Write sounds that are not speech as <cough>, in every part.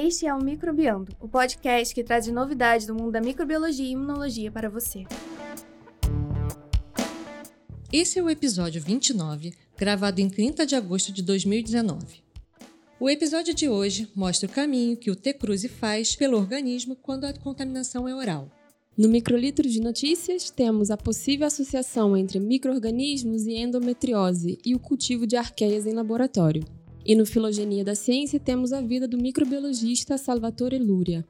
Este é o Microbiando, o podcast que traz novidades do mundo da microbiologia e imunologia para você. Esse é o episódio 29, gravado em 30 de agosto de 2019. O episódio de hoje mostra o caminho que o T-Cruze faz pelo organismo quando a contaminação é oral. No microlitro de notícias, temos a possível associação entre microorganismos e endometriose e o cultivo de arqueias em laboratório. E no Filogenia da Ciência, temos a vida do microbiologista Salvatore Luria.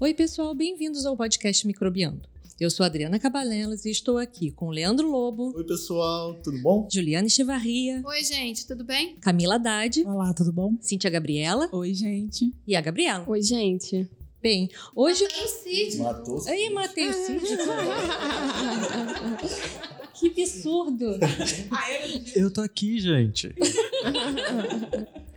Oi, pessoal, bem-vindos ao podcast Microbiando. Eu sou Adriana Cabanelas e estou aqui com Leandro Lobo. Oi, pessoal, tudo bom? Juliana Echevarria. Oi, gente, tudo bem? Camila Haddad. Olá, tudo bom? Cíntia Gabriela. Oi, gente. E a Gabriela. Oi, gente. Bem, hoje. Matou o Cid. Matou o Ei, matei o Cid. <laughs> que absurdo. Eu tô aqui, gente.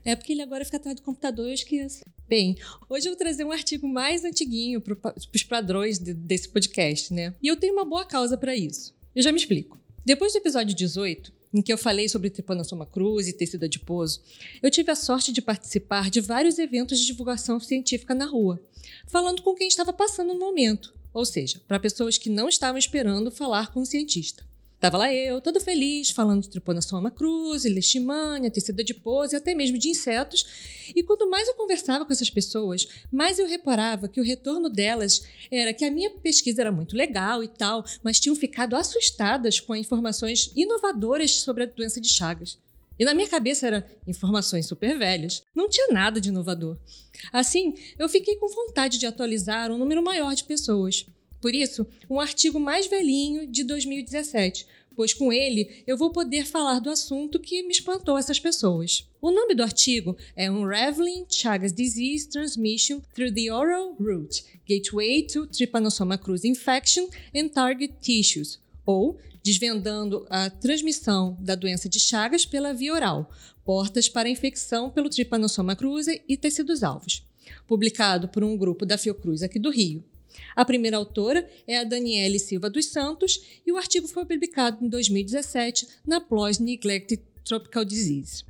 É porque ele agora fica atrás do computador e eu esqueço. Bem, hoje eu vou trazer um artigo mais antiguinho para os padrões de, desse podcast, né? E eu tenho uma boa causa para isso. Eu já me explico. Depois do episódio 18, em que eu falei sobre Trypanosoma cruzi e tecido adiposo, eu tive a sorte de participar de vários eventos de divulgação científica na rua, falando com quem estava passando no momento, ou seja, para pessoas que não estavam esperando falar com um cientista. Tava lá eu, todo feliz, falando de Trypanosoma cruzi, leishmania, tecido adiposo e até mesmo de insetos. E quanto mais eu conversava com essas pessoas, mais eu reparava que o retorno delas era que a minha pesquisa era muito legal e tal, mas tinham ficado assustadas com informações inovadoras sobre a doença de Chagas. E na minha cabeça eram informações super velhas. Não tinha nada de inovador. Assim, eu fiquei com vontade de atualizar um número maior de pessoas. Por isso, um artigo mais velhinho de 2017, pois com ele eu vou poder falar do assunto que me espantou essas pessoas. O nome do artigo é Unraveling Chagas Disease Transmission Through the Oral Route, Gateway to Trypanosoma cruzi Infection and Target Tissues, ou Desvendando a transmissão da doença de Chagas pela via oral, portas para a infecção pelo Trypanosoma cruzi e tecidos alvos. Publicado por um grupo da Fiocruz aqui do Rio. A primeira autora é a Daniele Silva dos Santos e o artigo foi publicado em 2017 na PLOS Neglected Tropical Disease.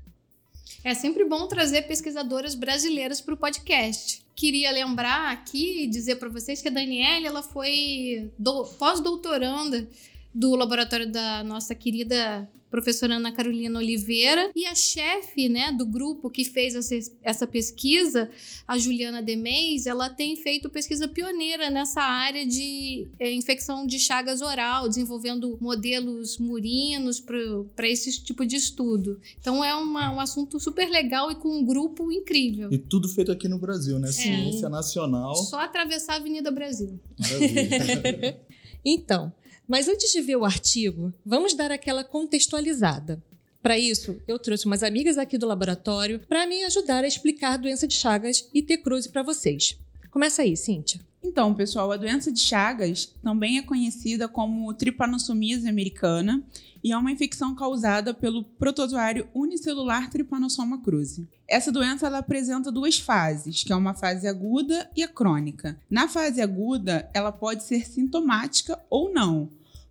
É sempre bom trazer pesquisadoras brasileiras para o podcast. Queria lembrar aqui e dizer para vocês que a Daniele ela foi do- pós-doutoranda do laboratório da nossa querida professora Ana Carolina Oliveira e a chefe né, do grupo que fez essa, essa pesquisa, a Juliana Demeis, ela tem feito pesquisa pioneira nessa área de eh, infecção de chagas oral, desenvolvendo modelos murinos para esse tipo de estudo. Então é uma- um assunto super legal e com um grupo incrível. E tudo feito aqui no Brasil, né? Ciência nacional. Só atravessar a Avenida Brasil. Maravilha. <laughs> <laughs> Então, mas antes de ver o artigo, vamos dar aquela contextualizada. Para isso, eu trouxe umas amigas aqui do laboratório para me ajudar a explicar a doença de Chagas e T-Cruze para vocês. Começa aí, Cíntia. Então, pessoal, a doença de Chagas também é conhecida como tripanossomia americana e é uma infecção causada pelo protozoário unicelular Trypanosoma cruzi. Essa doença ela apresenta duas fases, que é uma fase aguda e a crônica. Na fase aguda, ela pode ser sintomática ou não.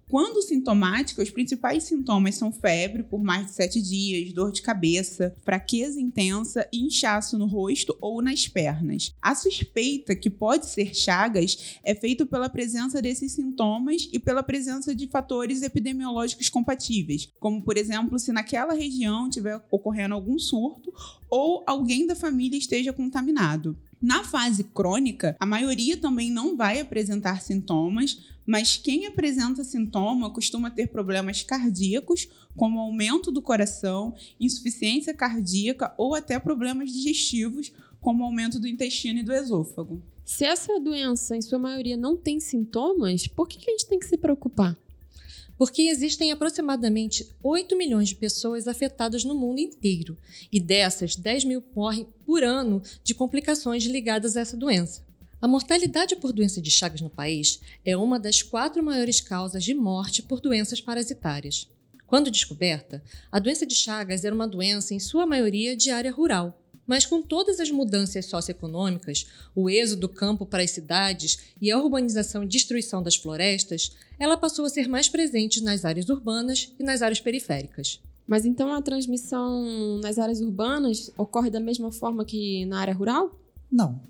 Quando sintomática, os principais sintomas são febre por mais de sete dias, dor de cabeça, fraqueza intensa e inchaço no rosto ou nas pernas. A suspeita que pode ser Chagas é feito pela presença desses sintomas e pela presença de fatores epidemiológicos compatíveis, como por exemplo, se naquela região tiver ocorrendo algum surto ou alguém da família esteja contaminado. Na fase crônica, a maioria também não vai apresentar sintomas, mas quem apresenta sintoma costuma ter problemas cardíacos, como aumento do coração, insuficiência cardíaca ou até problemas digestivos, como aumento do intestino e do esôfago. Se essa doença, em sua maioria, não tem sintomas, por que a gente tem que se preocupar? Porque existem aproximadamente 8 milhões de pessoas afetadas no mundo inteiro, e dessas, 10 mil morrem por ano de complicações ligadas a essa doença. A mortalidade por doença de Chagas no país é uma das quatro maiores causas de morte por doenças parasitárias. Quando descoberta, a doença de Chagas era uma doença, em sua maioria, de área rural. Mas com todas as mudanças socioeconômicas, o êxodo do campo para as cidades e a urbanização e destruição das florestas, ela passou a ser mais presente nas áreas urbanas e nas áreas periféricas. Mas então a transmissão nas áreas urbanas ocorre da mesma forma que na área rural? Não.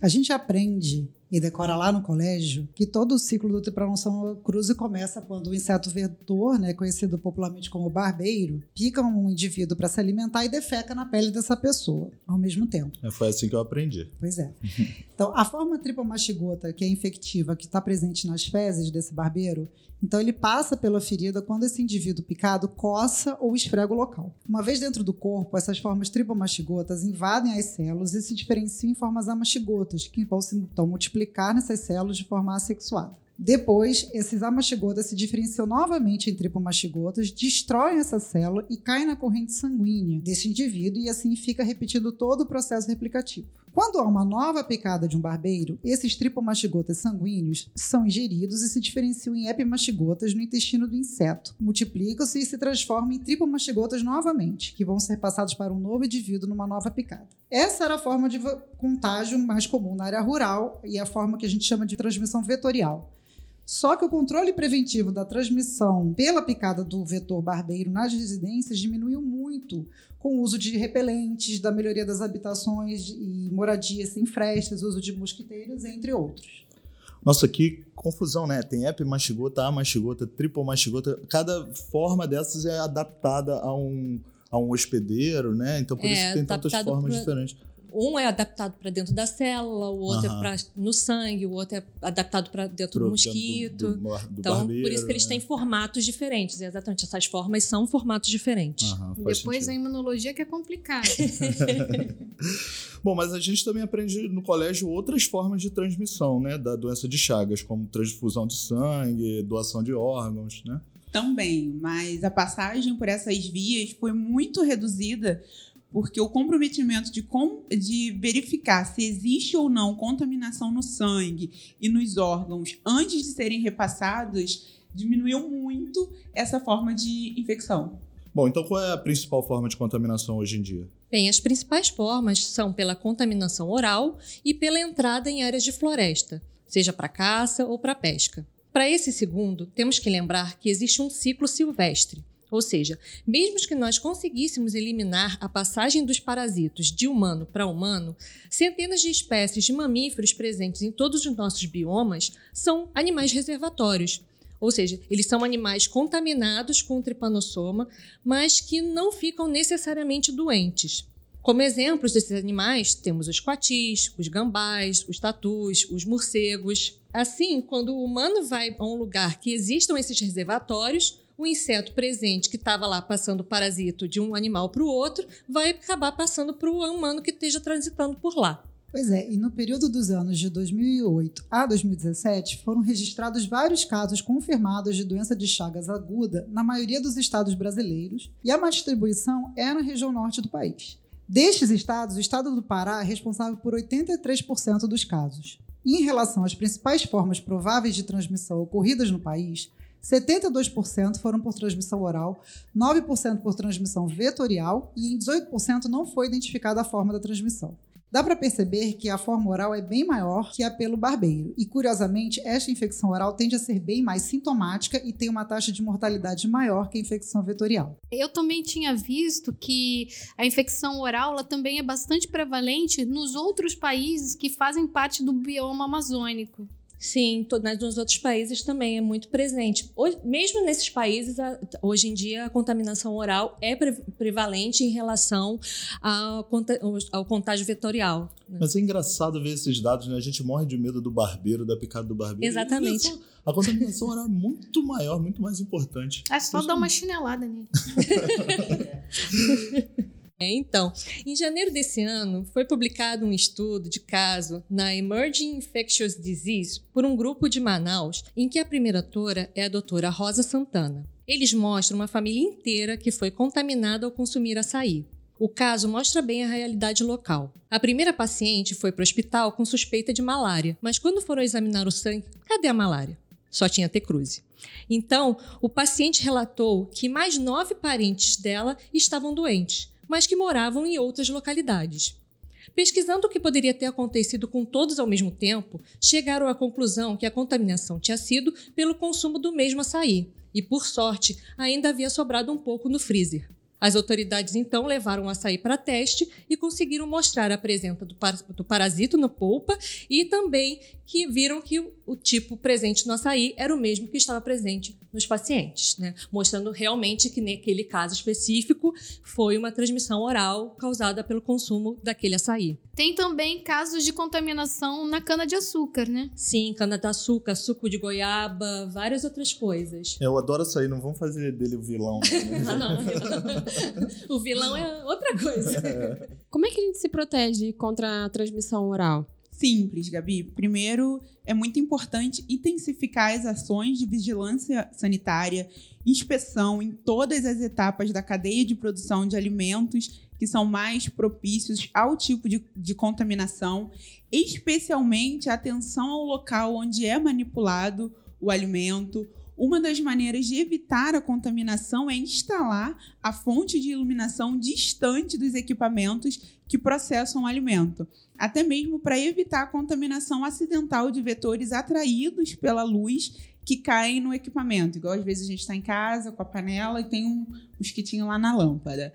A gente aprende e decora lá no colégio que todo o ciclo do Trypanosoma cruzi começa quando o inseto vetor, né, conhecido popularmente como barbeiro, pica um indivíduo para se alimentar e defeca na pele dessa pessoa ao mesmo tempo. É, foi assim que eu aprendi. Pois é. <laughs> Então, a forma tripomastigota, que é infectiva, que está presente nas fezes desse barbeiro, então ele passa pela ferida quando esse indivíduo picado coça ou esfrega o local. Uma vez dentro do corpo, essas formas tripomastigotas invadem as células e se diferenciam em formas amastigotas, que vão se então, multiplicar nessas células de forma assexuada. Depois, esses amastigotas se diferenciam novamente em tripomastigotas, destroem essa célula e caem na corrente sanguínea desse indivíduo e assim fica repetido todo o processo replicativo. Quando há uma nova picada de um barbeiro, esses tripomastigotas sanguíneos são ingeridos e se diferenciam em epimastigotas no intestino do inseto. Multiplicam-se e se transformam em tripomastigotas novamente, que vão ser passados para um novo indivíduo numa nova picada. Essa era a forma de contágio mais comum na área rural e a forma que a gente chama de transmissão vetorial. Só que o controle preventivo da transmissão pela picada do vetor barbeiro nas residências diminuiu muito com o uso de repelentes, da melhoria das habitações e moradias sem frestas, uso de mosquiteiros, entre outros. Nossa, que confusão, né? Tem epimastigota, amastigota, tripomastigota. Cada forma dessas é adaptada a um, a um hospedeiro, né? Então, por É, isso que tem tantas formas pra- diferentes. Um é adaptado para dentro da célula, o outro Aham. é pra, no sangue, o outro é adaptado para dentro do Pro- mosquito. Do, do, do então, barbeiro, por isso que eles né? têm formatos diferentes. Exatamente, essas formas são formatos diferentes. Depois a sentido. imunologia que é complicada. <laughs> Bom, mas a gente também aprende no colégio outras formas de transmissão, né? Da doença de Chagas, como transfusão de sangue, doação de órgãos, né? Também, mas a passagem por essas vias foi muito reduzida porque o comprometimento de, com- de verificar se existe ou não contaminação no sangue e nos órgãos antes de serem repassados diminuiu muito essa forma de infecção. Bom, então qual é a principal forma de contaminação hoje em dia? Bem, as principais formas são pela contaminação oral e pela entrada em áreas de floresta, seja para caça ou para pesca. Para esse segundo, temos que lembrar que existe um ciclo silvestre, ou seja, mesmo que nós conseguíssemos eliminar a passagem dos parasitos de humano para humano, centenas de espécies de mamíferos presentes em todos os nossos biomas são animais reservatórios. Ou seja, eles são animais contaminados com o tripanossoma, mas que não ficam necessariamente doentes. Como exemplos desses animais, temos os coatis, os gambás, os tatus, os morcegos. Assim, quando o humano vai a um lugar que existam esses reservatórios, o inseto presente que estava lá passando o parasito de um animal para o outro vai acabar passando para o humano que esteja transitando por lá. Pois é, e no período dos anos de 2008 a 2017 foram registrados vários casos confirmados de doença de Chagas aguda na maioria dos estados brasileiros, e a distribuição é na região norte do país. Destes estados, o estado do Pará é responsável por 83% dos casos. E em relação às principais formas prováveis de transmissão ocorridas no país, 72% foram por transmissão oral, 9% por transmissão vetorial e em 18% não foi identificada a forma da transmissão. Dá para perceber que a forma oral é bem maior que a pelo barbeiro. E, curiosamente, esta infecção oral tende a ser bem mais sintomática e tem uma taxa de mortalidade maior que a infecção vetorial. Eu também tinha visto que a infecção oral ela também é bastante prevalente nos outros países que fazem parte do bioma amazônico. Sim, nos outros países também é muito presente. Hoje- mesmo nesses países, hoje em dia, a contaminação oral é pre- prevalente em relação ao, contágio vetorial. né? Mas é engraçado ver esses dados, né? A gente morre de medo do barbeiro, da picada do barbeiro. Exatamente. A contaminação era muito maior, muito mais importante. É só dar uma chinelada nele. <laughs> <laughs> É, então, em janeiro desse ano, foi publicado um estudo de caso na Emerging Infectious Disease por um grupo de Manaus, em que a primeira autora é a doutora Rosa Santana. Eles mostram uma família inteira que foi contaminada ao consumir açaí. O caso mostra bem a realidade local. A primeira paciente foi para o hospital com suspeita de malária, mas quando foram examinar o sangue, cadê a malária? Só tinha T-cruze. Então, o paciente relatou que mais nove parentes dela estavam doentes, mas que moravam em outras localidades. Pesquisando o que poderia ter acontecido com todos ao mesmo tempo, chegaram à conclusão que a contaminação tinha sido pelo consumo do mesmo açaí, e por sorte ainda havia sobrado um pouco no freezer. As autoridades então levaram o açaí para teste e conseguiram mostrar a presença do, par do parasito na polpa e também que viram que o, o, tipo presente no açaí era o mesmo que estava presente nos pacientes, né? mostrando realmente que naquele caso específico foi uma transmissão oral causada pelo consumo daquele açaí. Tem também casos de contaminação na cana-de-açúcar, né? Sim, cana-de-açúcar, suco de goiaba, várias outras coisas. Eu adoro açaí, não vamos fazer dele o vilão. Né? ah, não. <laughs> o vilão é outra coisa. É. Como é que a gente se protege contra a transmissão oral? Simples, Gabi. Primeiro, é muito importante intensificar as ações de vigilância sanitária, inspeção em todas as etapas da cadeia de produção de alimentos que são mais propícios ao tipo de, de contaminação, especialmente atenção ao local onde é manipulado o alimento. Uma das maneiras de evitar a contaminação é instalar a fonte de iluminação distante dos equipamentos que processam o alimento até mesmo para evitar a contaminação acidental de vetores atraídos pela luz que caem no equipamento. Igual às vezes a gente está em casa com a panela e tem um mosquitinho lá na lâmpada.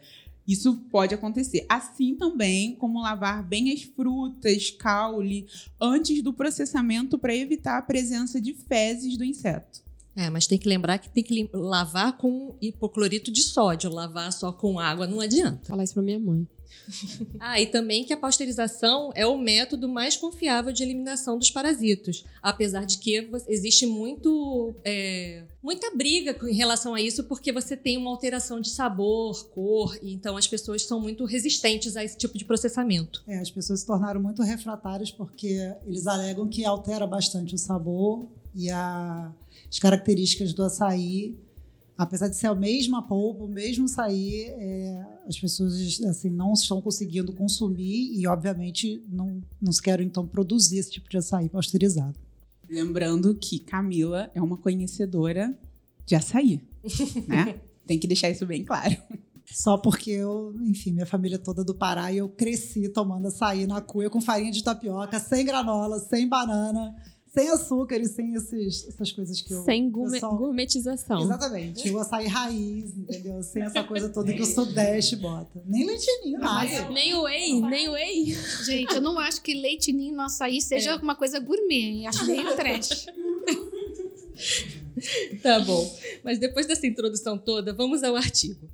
Isso pode acontecer. Assim também como lavar bem as frutas, caule, antes do processamento para evitar a presença de fezes do inseto. É, mas tem que lembrar que tem que lavar com hipoclorito de sódio. Lavar só com água não adianta. Falar isso para minha mãe. <laughs> ah, e também que a pasteurização é o método mais confiável de eliminação dos parasitos, apesar de que existe muito, é, muita briga em relação a isso, porque você tem uma alteração de sabor, cor, e então as pessoas são muito resistentes a esse tipo de processamento. É, as pessoas se tornaram muito refratárias porque eles alegam que altera bastante o sabor e a, as características do açaí apesar de ser a mesma polpa, o mesmo sair, é, as pessoas assim não estão conseguindo consumir e, obviamente, não, não querem então produzir esse tipo de açaí pasteurizado. Lembrando que Camila é uma conhecedora de açaí, <laughs> né? Tem que deixar isso bem claro. Só porque eu, enfim, minha família toda do Pará e eu cresci tomando açaí na cuia com farinha de tapioca, sem granola, sem banana sem açúcar e sem esses, essas coisas que eu. Sem gourmet, só... gourmetização. Exatamente. O açaí raiz, entendeu? Sem essa coisa toda que o Sudeste bota. Nem leitinho, nada. Nem whey, nem whey. Gente, eu não acho que leitinho no açaí seja é. uma coisa gourmet. Acho meio <laughs> trash. tá bom. Mas depois dessa introdução toda, vamos ao artigo.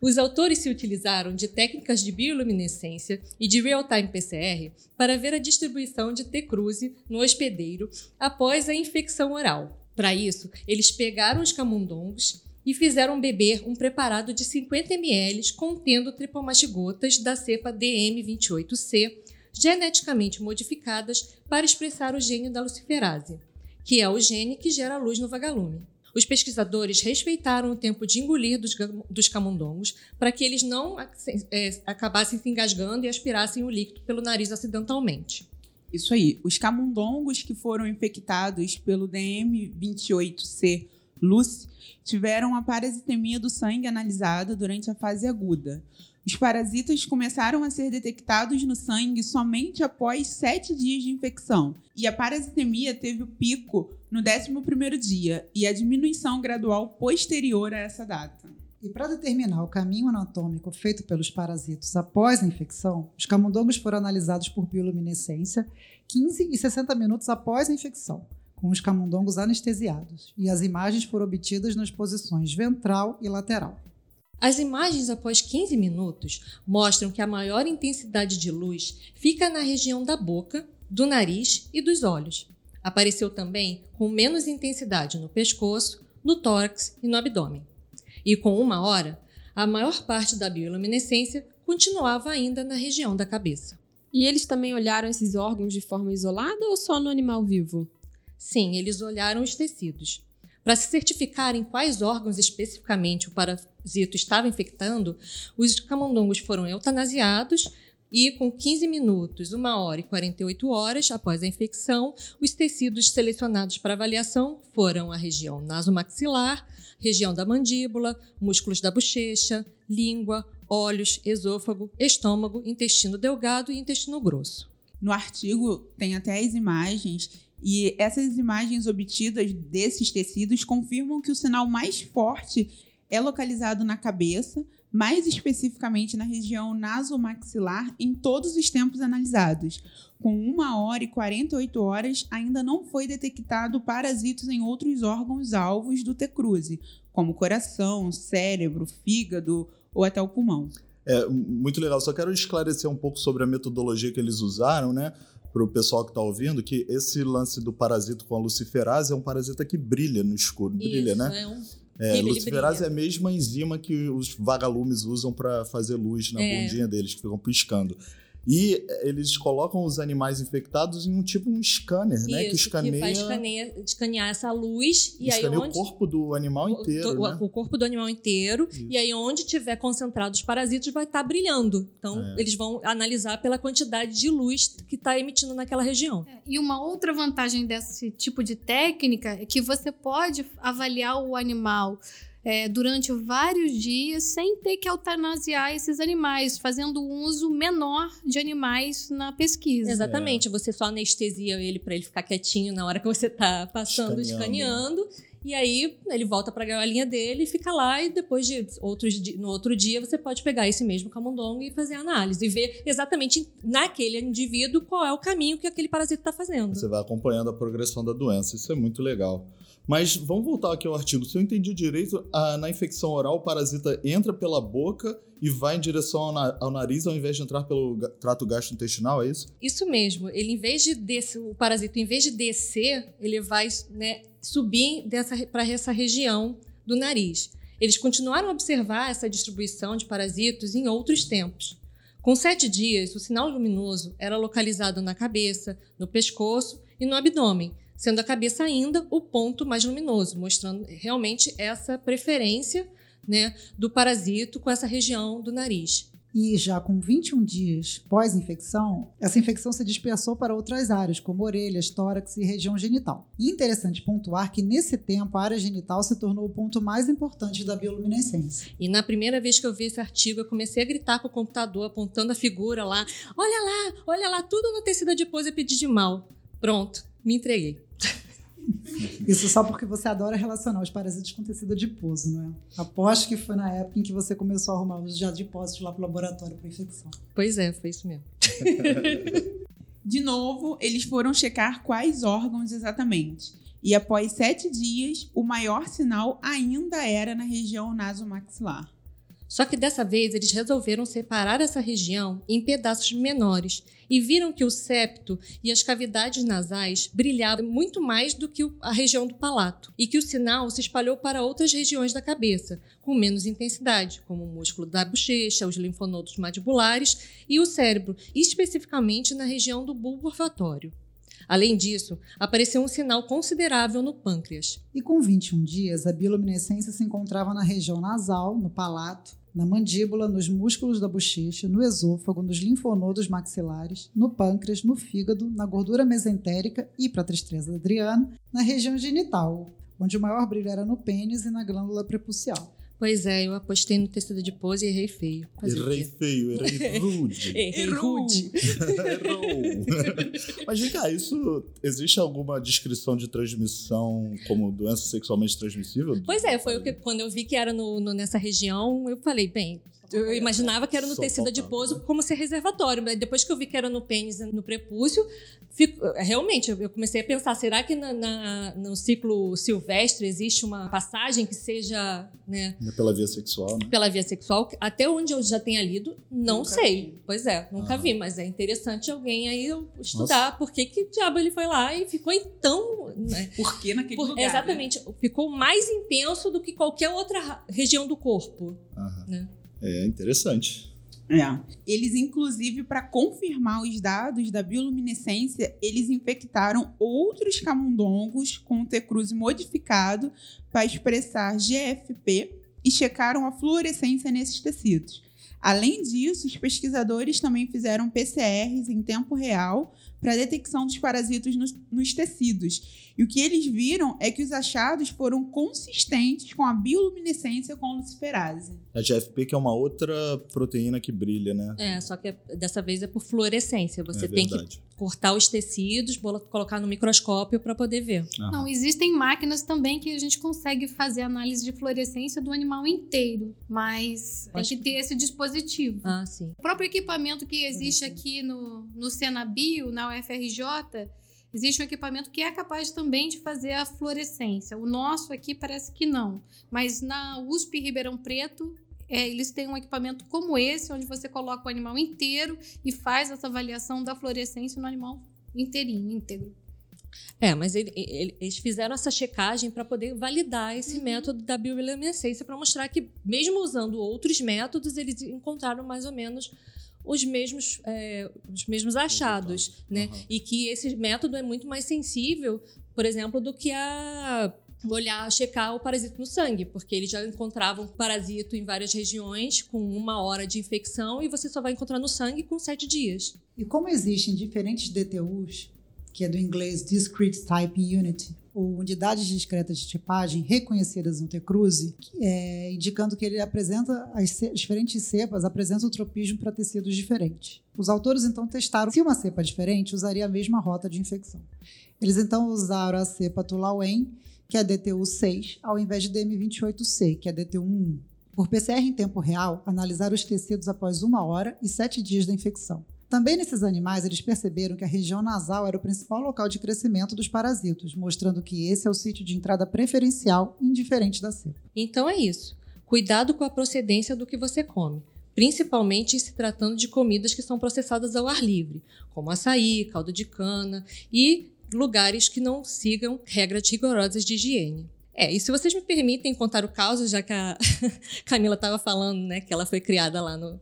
Os autores se utilizaram de técnicas de bioluminescência e de real-time PCR para ver a distribuição de T-cruze no hospedeiro após a infecção oral. Para isso, eles pegaram os camundongos e fizeram beber um preparado de 50 ml contendo tripomastigotas da cepa DM28C, geneticamente modificadas para expressar o gene da luciferase, que é o gene que gera luz no vagalume. Os pesquisadores respeitaram o tempo de engolir dos, dos camundongos para que eles não é, acabassem se engasgando e aspirassem o líquido pelo nariz acidentalmente. Isso aí. Os camundongos que foram infectados pelo DM28C Lucy tiveram a parasitemia do sangue analisada durante a fase aguda. Os parasitas começaram a ser detectados no sangue somente após sete dias de infecção, e a parasitemia teve o pico no 11º dia e a diminuição gradual posterior a essa data. E para determinar o caminho anatômico feito pelos parasitos após a infecção, os camundongos foram analisados por bioluminescência 15 e 60 minutos após a infecção, com os camundongos anestesiados, e as imagens foram obtidas nas posições ventral e lateral. As imagens após 15 minutos mostram que a maior intensidade de luz fica na região da boca, do nariz e dos olhos. Apareceu também com menos intensidade no pescoço, no tórax e no abdômen. E com uma hora, a maior parte da bioluminescência continuava ainda na região da cabeça. E eles também olharam esses órgãos de forma isolada ou só no animal vivo? Sim, eles olharam os tecidos. Para se certificar em quais órgãos especificamente o parasito estava infectando, os camundongos foram eutanasiados e, com 15 minutos, 1 hora e 48 horas após a infecção, os tecidos selecionados para avaliação foram a região nasomaxilar, região da mandíbula, músculos da bochecha, língua, olhos, esôfago, estômago, intestino delgado e intestino grosso. No artigo tem até as imagens e essas imagens obtidas desses tecidos confirmam que o sinal mais forte é localizado na cabeça, mais especificamente na região nasomaxilar, em todos os tempos analisados. Com 1 hora e 48 horas, ainda não foi detectado parasitos em outros órgãos alvos do T-cruze, como coração, cérebro, fígado ou até o pulmão. É muito legal. Só quero esclarecer um pouco sobre a metodologia que eles usaram, né? Para o pessoal que está ouvindo, que esse lance do parasito com a luciferase é um parasita que brilha no escuro. Brilha, Isso, né? É um... É, luciferase é a mesma enzima que os vagalumes usam para fazer luz na É. bundinha deles, que ficam piscando. E eles colocam os animais infectados em um tipo um scanner, né? Que Isso, escaneia, vai escanear, escanear essa luz e aí escaneia onde... o corpo do animal inteiro, o, né? o corpo do animal inteiro Isso. e aí onde tiver concentrado os parasitos vai estar brilhando. Então É. eles vão analisar pela quantidade de luz que está emitindo naquela região. E uma outra vantagem desse tipo de técnica é que você pode avaliar o animal é, durante vários dias sem ter que eutanasiar esses animais, fazendo um uso menor de animais na pesquisa. Exatamente, você só anestesia ele para ele ficar quietinho na hora que você está passando, Escaneando. escaneando. E aí ele volta para a galinha dele e fica lá e depois de outros no outro dia você pode pegar esse mesmo camundongo e fazer a análise e ver exatamente naquele indivíduo qual é o caminho que aquele parasita está fazendo. Você vai acompanhando a progressão da doença. Isso é muito legal. Mas vamos voltar aqui ao artigo. Se eu entendi direito, a- na infecção oral, o parasita entra pela boca e vai em direção ao, na- ao nariz ao invés de entrar pelo trato gastrointestinal, é isso? Isso mesmo. Ele, em vez de descer, o parasita, em vez de descer, ele vai né, subir para essa região do nariz. Eles continuaram a observar essa distribuição de parasitos em outros tempos. Com sete dias, o sinal luminoso era localizado na cabeça, no pescoço e no abdômen, sendo a cabeça ainda o ponto mais luminoso, mostrando realmente essa preferência né, do parasito com essa região do nariz. E já com 21 dias pós-infecção, essa infecção se dispersou para outras áreas, como orelhas, tórax e região genital. E interessante pontuar que nesse tempo a área genital se tornou o ponto mais importante da bioluminescência. E na primeira vez que eu vi esse artigo, eu comecei a gritar com o computador, apontando a figura lá. Olha lá, olha lá, tudo no tecido adiposo e pedi de mal. Pronto, me entreguei. Isso só porque você adora relacionar os parasitas com tecido adiposo, não é? Aposto que foi na época em que você começou a arrumar os adipósitos lá pro laboratório para infecção. Pois é, foi isso mesmo. <laughs> De novo, eles foram checar quais órgãos exatamente. E após sete dias, o maior sinal ainda era na região nasomaxilar. Só que dessa vez eles resolveram separar essa região em pedaços menores e viram que o septo e as cavidades nasais brilhavam muito mais do que a região do palato e que o sinal se espalhou para outras regiões da cabeça, com menos intensidade, como o músculo da bochecha, os linfonodos mandibulares e o cérebro, especificamente na região do bulbo olfatório. Além disso, apareceu um sinal considerável no pâncreas. E com 21 dias, a bioluminescência se encontrava na região nasal, no palato, na mandíbula, nos músculos da bochecha, no esôfago, nos linfonodos maxilares, no pâncreas, no fígado, na gordura mesentérica e, para tristeza da Adriana, na região genital, onde o maior brilho era no pênis e na glândula prepucial. Pois é, eu apostei no tecido adiposo e errei feio. Fazer Errei quê? feio, errei <laughs> rude. Errei Errou. rude. <laughs> Errou. Mas vem cá, isso existe alguma descrição de transmissão como doença sexualmente transmissível? Pois é, foi o que quando eu vi que era no, no- nessa região, eu falei, bem, eu imaginava que era no Só tecido faltava. adiposo como ser reservatório, mas depois que eu vi que era no pênis e no prepúcio, fico- realmente eu comecei a pensar, será que na- na- no ciclo silvestre existe uma passagem que seja né, Pela via sexual, né? pela via sexual? Até onde eu já tenha lido, não Nunca sei. vi. Pois é, nunca Aham. vi, mas é interessante alguém aí estudar por que que diabo ele foi lá e ficou tão... né, Por que naquele por- lugar? né? exatamente. Ficou mais intenso do que qualquer outra ra- região do corpo. Aham. Né? É interessante. É. Eles, inclusive, para confirmar os dados da bioluminescência, eles infectaram outros camundongos com o T-cruze modificado para expressar GFP e checaram a fluorescência nesses tecidos. Além disso, os pesquisadores também fizeram PCRs em tempo real para a detecção dos parasitos nos, nos tecidos. E o que eles viram é que os achados foram consistentes com a bioluminescência com luciferase. A GFP que é uma outra proteína que brilha, né? É, só que é- dessa vez é por fluorescência. Você é tem que cortar os tecidos, colocar no microscópio para poder ver. Aham. Não, existem máquinas também que a gente consegue fazer análise de fluorescência do animal inteiro, mas tem Acho que ter esse dispositivo. Ah, sim. O próprio equipamento que existe aqui no, no Senabio, na UFRJ, existe um equipamento que é capaz também de fazer a fluorescência. O nosso aqui parece que não, mas na USP Ribeirão Preto, é, eles têm um equipamento como esse, onde você coloca o animal inteiro e faz essa avaliação da fluorescência no animal inteirinho, íntegro. É, mas ele- ele- eles fizeram essa checagem para poder validar esse Uhum. método da bioluminescência para mostrar que, mesmo usando outros métodos, eles encontraram mais ou menos os mesmos, é, os mesmos achados, né? E que esse método é muito mais sensível, por exemplo, do que a olhar, checar o parasito no sangue, porque eles já encontravam parasito em várias regiões com uma hora de infecção e você só vai encontrar no sangue com sete dias. E como existem diferentes DTUs, que é do inglês Discrete Typing Unit, unidades discretas de tipagem reconhecidas no T-Cruze, é, indicando que ele apresenta as diferentes cepas apresentam o tropismo para tecidos diferentes. Os autores então testaram se uma cepa diferente usaria a mesma rota de infecção. Eles então usaram a cepa Tulauen, que é a DTU6, ao invés de DM28C, que é a DTU1. Por PCR em tempo real, analisaram os tecidos após uma hora e sete dias da infecção. Também nesses animais, eles perceberam que a região nasal era o principal local de crescimento dos parasitos, mostrando que esse é o sítio de entrada preferencial, indiferente da cepa. Então é isso. Cuidado com a procedência do que você come, principalmente se tratando de comidas que são processadas ao ar livre, como açaí, caldo de cana e lugares que não sigam regras rigorosas de higiene. É, e se vocês me permitem contar o caso, já que a <laughs> Camila estava falando, né, que ela foi criada lá no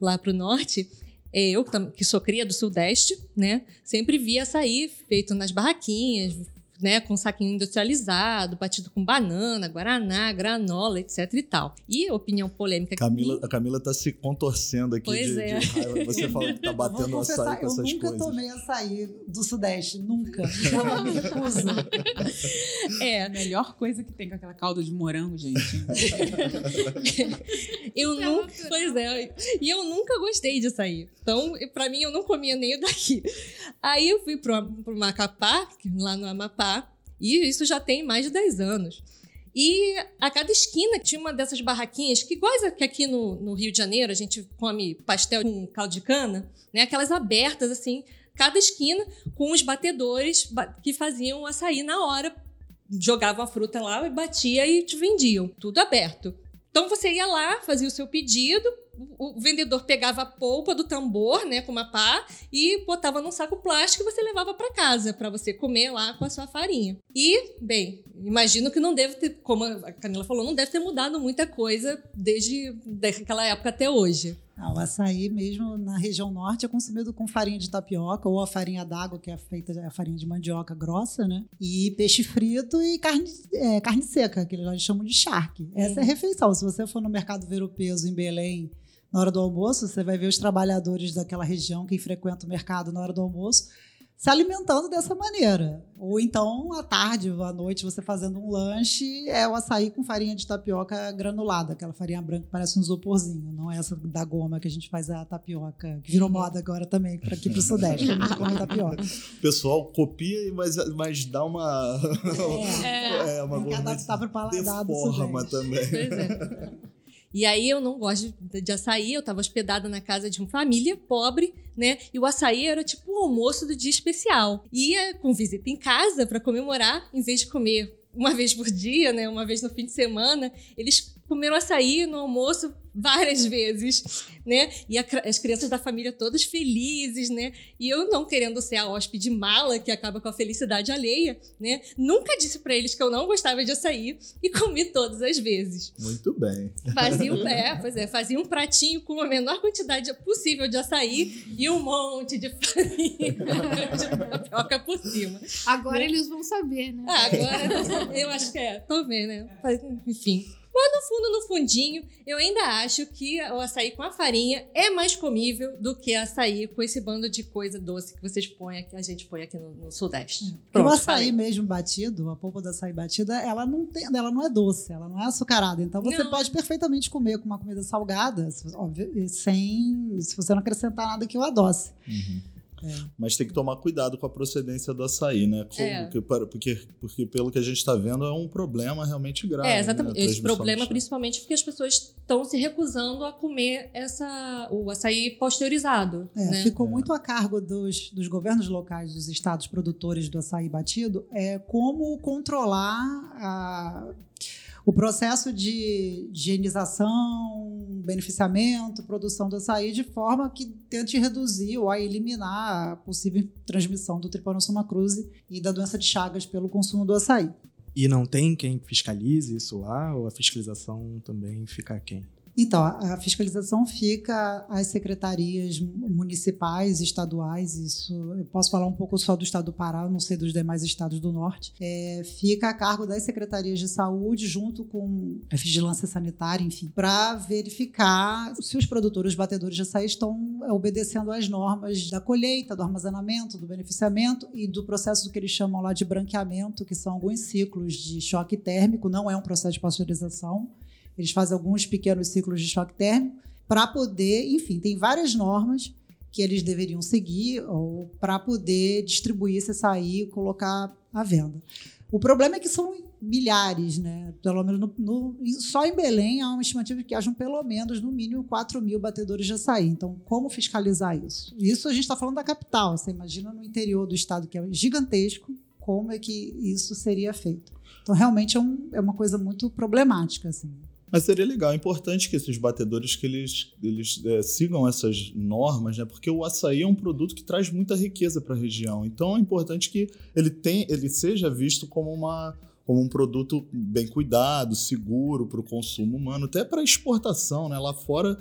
lá para o norte, eu que sou cria do Sudeste, né, sempre via açaí feito nas barraquinhas, né, com saquinho industrializado, batido com banana, guaraná, granola, etc e tal. E opinião polêmica Camila, a Camila tá se contorcendo aqui Pois de, é. de raiva. Você fala que tá Eu vou batendo açaí com eu essas nunca coisas. tomei açaí do Sudeste, nunca. Eu me recuso. é, É a melhor coisa que tem com aquela calda de morango, gente. <laughs> eu Super nunca, natural. pois é, e eu nunca gostei de açaí. Então, pra mim eu não comia nem o daqui. Aí eu fui pro, pro Macapá, que- lá no Amapá, e isso já tem mais de 10 anos. E a cada esquina tinha uma dessas barraquinhas, que iguais que aqui no, no Rio de Janeiro a gente come pastel com caldo de cana, né? Aquelas abertas assim, cada esquina com os batedores ba- que faziam açaí na hora. Jogavam a fruta lá e batia e te vendiam. Tudo aberto. Então você ia lá, fazia o seu pedido, o vendedor pegava a polpa do tambor, né, com uma pá, e botava num saco plástico e você levava para casa para você comer lá com a sua farinha. E, bem, imagino que não deve ter, como a Camila falou, não deve ter mudado muita coisa desde aquela época até hoje. Ah, o açaí mesmo na região norte é consumido com farinha de tapioca ou a farinha d'água, que é feita a farinha de mandioca grossa, né? E peixe frito e carne, é, carne seca, que eles chamam de charque. Essa é a refeição. Se você for no mercado ver o peso em Belém na hora do almoço, você vai ver os trabalhadores daquela região que frequentam o mercado na hora do almoço se alimentando dessa maneira. Ou então, à tarde ou à noite, você fazendo um lanche, é o açaí com farinha de tapioca granulada, aquela farinha branca que parece um isoporzinho, não é essa da goma que a gente faz a tapioca, que virou moda agora também, para aqui pro Sudeste, a gente come tapioca. O pessoal copia, mas, mas dá uma. É. <laughs> É, uma Tem que adaptar pro paladar do Sudeste. também. Pois é. <laughs> E aí eu não gosto de, de açaí, eu estava hospedada na casa de uma família pobre, né? E o açaí era tipo o almoço do dia especial. Ia com visita em casa para comemorar, em vez de comer uma vez por dia, né? Uma vez no fim de semana, eles comeram açaí no almoço várias vezes, né? E a as crianças da família todas felizes, né? E eu não querendo ser a hóspede mala que acaba com a felicidade alheia, né? Nunca disse para eles que eu não gostava de açaí e comi todas as vezes. Muito bem. Fazia um, <laughs> é, pois é, fazia um pratinho com a menor quantidade possível de açaí e um monte de farinha de tapioca por cima. Agora eles vão saber, né? Ah, agora eu acho que é, tô vendo, né? Enfim. Mas no fundo, no fundinho, eu ainda acho que o açaí com a farinha é mais comível do que açaí com esse bando de coisa doce que vocês põem aqui, a gente põe aqui no, no Sudeste. Porque Pronto, o açaí falei. mesmo batido, a polpa do açaí batida, ela não tem, ela não é doce, ela não é açucarada. Então você Não. pode perfeitamente comer com uma comida salgada, se- óbvio, sem, se você não acrescentar nada que o adoce. Mas tem que tomar cuidado com a procedência do açaí, né? Como É. porque, porque pelo que a gente está vendo é um problema realmente grave. É, exatamente. né? Esse problema, principalmente porque as pessoas estão se recusando a comer essa, o açaí pasteurizado. É, né? Ficou É. muito a cargo dos, dos governos locais, dos estados produtores do açaí batido, é como controlar a- o processo de higienização, beneficiamento, produção do açaí de forma que tente reduzir ou a eliminar a possível transmissão do Trypanosoma cruzi e da doença de Chagas pelo consumo do açaí. E não tem quem fiscalize isso lá? Ou a fiscalização também fica quem? Então, a fiscalização fica às secretarias municipais, estaduais, isso eu posso falar um pouco só do estado do Pará, não sei dos demais estados do norte. É, fica a cargo das secretarias de saúde, junto com a vigilância sanitária, enfim, para verificar se os produtores, batedores de açaí estão é, obedecendo às normas da colheita, do armazenamento, do beneficiamento e do processo que eles chamam lá de branqueamento, que são alguns ciclos de choque térmico, não é um processo de pasteurização. Eles fazem alguns pequenos ciclos de choque térmico para poder, enfim, tem várias normas que eles deveriam seguir ou para poder distribuir açaí e colocar à venda. O problema é que são milhares, né? Pelo menos no, no- só em Belém há uma estimativa de que hajam pelo menos, no mínimo, 4 mil batedores de açaí. Então, como fiscalizar isso? Isso a gente está falando da capital. Você imagina no interior do estado, que é gigantesco, como é que isso seria feito? Então, realmente é, um- é uma coisa muito problemática. Assim. Mas seria legal, é importante que esses batedores que eles, eles é, sigam essas normas, né? Porque o açaí é um produto que traz muita riqueza para a região. Então é importante que ele tem, ele seja visto como uma como um produto bem cuidado, seguro para o consumo humano, até para exportação, né? Lá fora,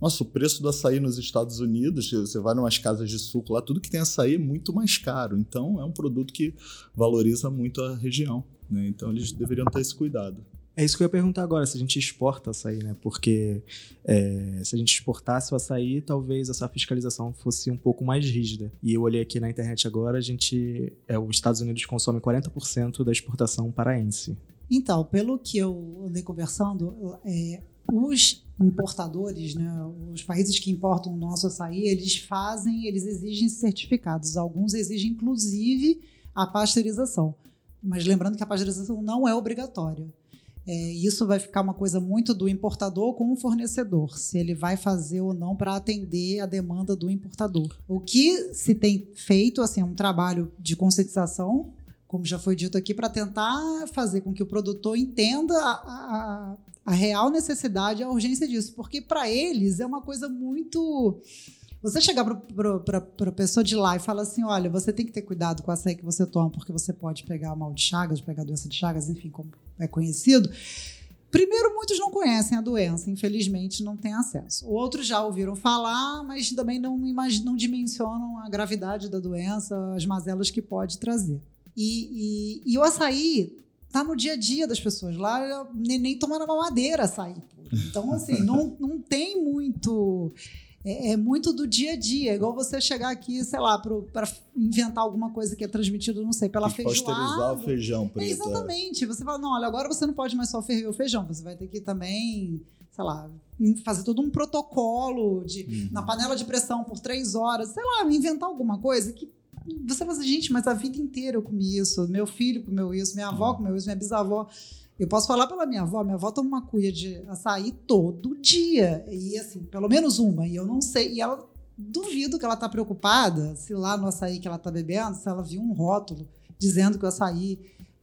nossa, o preço do açaí nos Estados Unidos, você vai em umas casas de suco lá, tudo que tem açaí é muito mais caro. Então é um produto que valoriza muito a região, né? Então eles deveriam ter esse cuidado. É isso que eu ia perguntar agora, se a gente exporta açaí, né? Porque é, se a gente exportasse o açaí, talvez essa fiscalização fosse um pouco mais rígida. E eu olhei aqui na internet agora, a gente. É, os Estados Unidos consomem 40% da exportação paraense. Então, pelo que eu andei conversando, é, os importadores, né, os países que importam o nosso açaí, eles fazem, eles exigem certificados. Alguns exigem, inclusive, a pasteurização. Mas lembrando que a pasteurização não é obrigatória. É, isso vai ficar uma coisa muito do importador com o fornecedor, se ele vai fazer ou não para atender a demanda do importador. O que se tem feito assim, é um trabalho de conscientização, como já foi dito aqui, para tentar fazer com que o produtor entenda a, a, a real necessidade, a urgência disso, porque para eles é uma coisa muito. Você chegar para a pessoa de lá e falar assim: olha, você tem que ter cuidado com a açaí que você toma, porque você pode pegar mal de Chagas, pegar doença de Chagas, enfim, como é conhecido. Primeiro, muitos não conhecem a doença, infelizmente não têm acesso. Outros já ouviram falar, mas também não, imaginam, não dimensionam a gravidade da doença, as mazelas que pode trazer. E, e, e o açaí está no dia a dia das pessoas. Lá, nem, nem tomando mamadeira açaí. Então, assim, <laughs> não, não tem muito é, é, muito do dia a dia. É igual você chegar aqui, sei lá, para inventar alguma coisa que é transmitido, não sei, pela que feijoada. Pasteurizar o feijão É, preto. exatamente. Você fala, não, olha, agora você não pode mais só ferver o feijão, você vai ter que também, sei lá, fazer todo um protocolo de Uhum. na panela de pressão por três horas, sei lá, inventar alguma coisa que você fala assim, gente, mas a vida inteira eu comi isso, meu filho comeu isso, minha avó comeu isso, minha bisavó. Eu posso falar pela minha avó, minha avó toma uma cuia de açaí todo dia. E assim, pelo menos uma. E eu não sei. E ela duvido que ela está preocupada se lá no açaí que ela está bebendo, se ela viu um rótulo dizendo que o açaí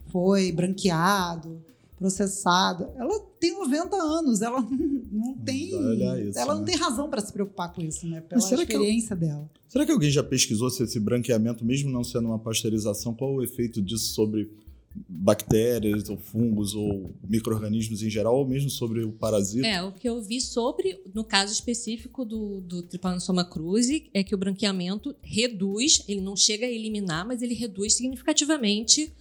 foi branqueado, processado. Ela tem 90 anos, ela <laughs> não tem. Isso, ela não né? tem razão para se preocupar com isso, né? Pela que experiência dela. Será que alguém já pesquisou se esse branqueamento, mesmo não sendo uma pasteurização, qual o efeito disso sobre bactérias ou fungos ou micro-organismos em geral, ou mesmo sobre o parasita? É, o que eu vi sobre, no caso específico do, do Trypanosoma cruzi, é que o branqueamento reduz, ele não chega a eliminar, mas ele reduz significativamente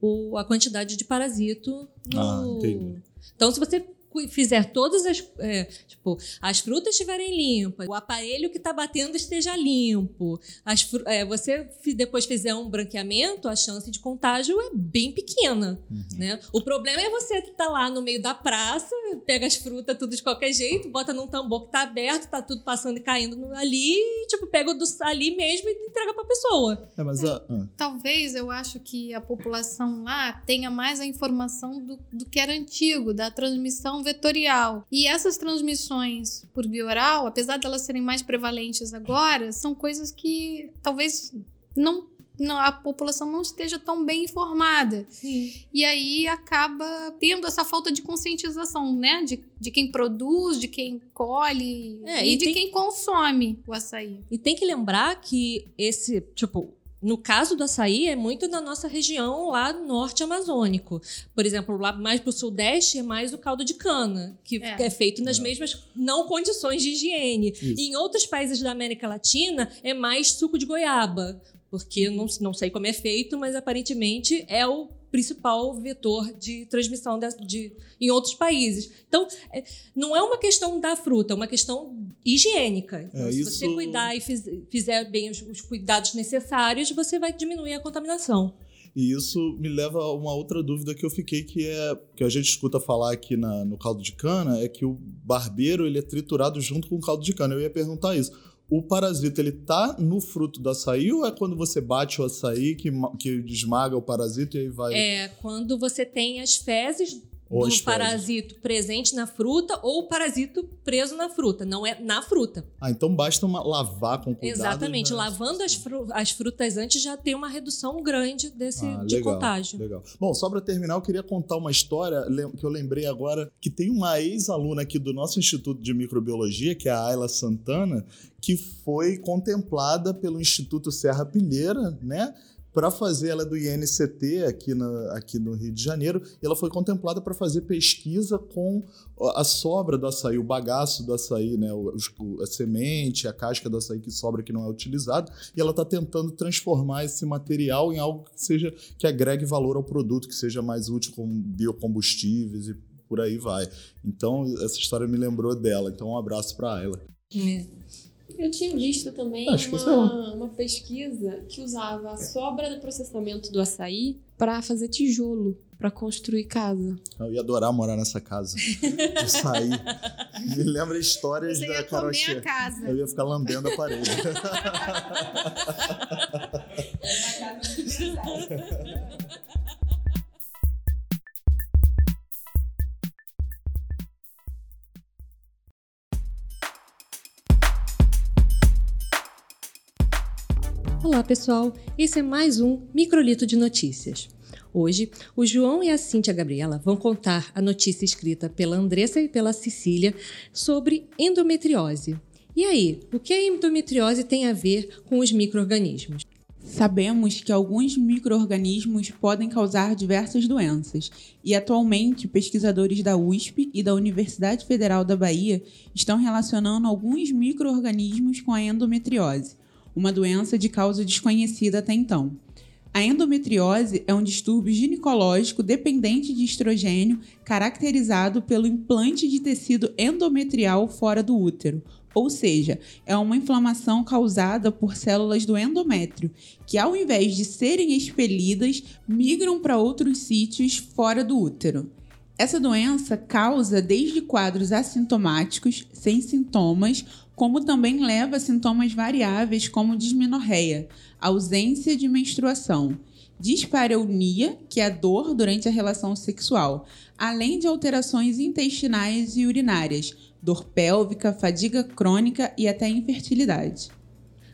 o, a quantidade de parasito no... Ah, entendi. Então, se você fizer todas as. é, tipo, as frutas estiverem limpas, o aparelho que está batendo esteja limpo, as é, você depois fizer um branqueamento, a chance de contágio é bem pequena. Né? O problema é você que tá lá no meio da praça, pega as frutas tudo de qualquer jeito, bota num tambor que tá aberto, tá tudo passando e caindo no- ali, e, tipo, pega do, ali mesmo e entrega pra pessoa. É, mas a, ah, Talvez eu acho que a população lá tenha mais a informação do, do que era antigo, da transmissão vetorial. E essas transmissões por via oral, apesar de elas serem mais prevalentes agora, são coisas que talvez não, não- a população não esteja tão bem informada. E aí acaba tendo essa falta de conscientização, né? De, de quem produz, de quem colhe É, e, e de tem- quem consome o açaí. E tem que lembrar que esse, tipo, no caso do açaí, é muito da nossa região lá norte amazônico. Por exemplo, lá mais pro sudeste é mais o caldo de cana, que É. é, feito nas É. mesmas não condições de higiene. Isso. E em outros países da América Latina é mais suco de goiaba, porque não, não sei como é feito, mas aparentemente é o principal vetor de transmissão de, de- em outros países. Então, é- não é uma questão da fruta, é uma questão higiênica. Então, É, se isso- você cuidar e fiz- fizer bem os, os cuidados necessários, você vai diminuir a contaminação. E isso me leva a uma outra dúvida que eu fiquei, que é que a gente escuta falar aqui na- no caldo de cana, é que o barbeiro ele é triturado junto com o caldo de cana. Eu ia perguntar isso. O parasita, ele tá no fruto do açaí ou é quando você bate o açaí que, que esmaga o parasita e aí vai... É quando você tem as fezes Ou do parasito presente na fruta ou o parasito preso na fruta. Não é na fruta. Ah, então basta uma, lavar com cuidado. Exatamente. né? Lavando as, fru- as frutas antes já tem uma redução grande desse Ah, de legal, contágio. Legal. Bom, só para terminar, eu queria contar uma história que eu lembrei agora, que tem uma ex-aluna aqui do nosso Instituto de Microbiologia, que é a Ayla Santana, que foi contemplada pelo Instituto Serra Pilheira, né? Para fazer, ela é do INCT aqui, na, aqui no Rio de Janeiro, e ela foi contemplada para fazer pesquisa com a sobra do açaí, o bagaço do açaí, né? O- a semente, a casca do açaí que sobra que não é utilizado, e ela está tentando transformar esse material em algo que seja que agregue valor ao produto, que seja mais útil como biocombustíveis e por aí vai. Então, essa história me lembrou dela. Então, um abraço para ela. Eu tinha visto também uma, uma pesquisa que usava a sobra do processamento do açaí para fazer tijolo, para construir casa. Eu ia adorar morar nessa casa. De sair. <laughs> Me lembra histórias Você da casa. Eu ia ficar lambendo a parede. <laughs> <laughs> Olá, pessoal. Esse é mais um Microlito de Notícias. Hoje, o João e a Cíntia Gabriela vão contar a notícia escrita pela Andressa e pela Cecília sobre endometriose. E aí, o que a endometriose tem a ver com os micro-organismos? Sabemos que alguns micro-organismos podem causar diversas doenças, e atualmente pesquisadores da USP e da Universidade Federal da Bahia estão relacionando alguns micro-organismos com a endometriose, uma doença de causa desconhecida até então. A endometriose é um distúrbio ginecológico dependente de estrogênio caracterizado pelo implante de tecido endometrial fora do útero, ou seja, é uma inflamação causada por células do endométrio, que ao invés de serem expelidas, migram para outros sítios fora do útero. Essa doença causa desde quadros assintomáticos, sem sintomas, como também leva a sintomas variáveis como dismenorreia, ausência de menstruação, dispareunia, que é a dor durante a relação sexual, além de alterações intestinais e urinárias, dor pélvica, fadiga crônica e até infertilidade.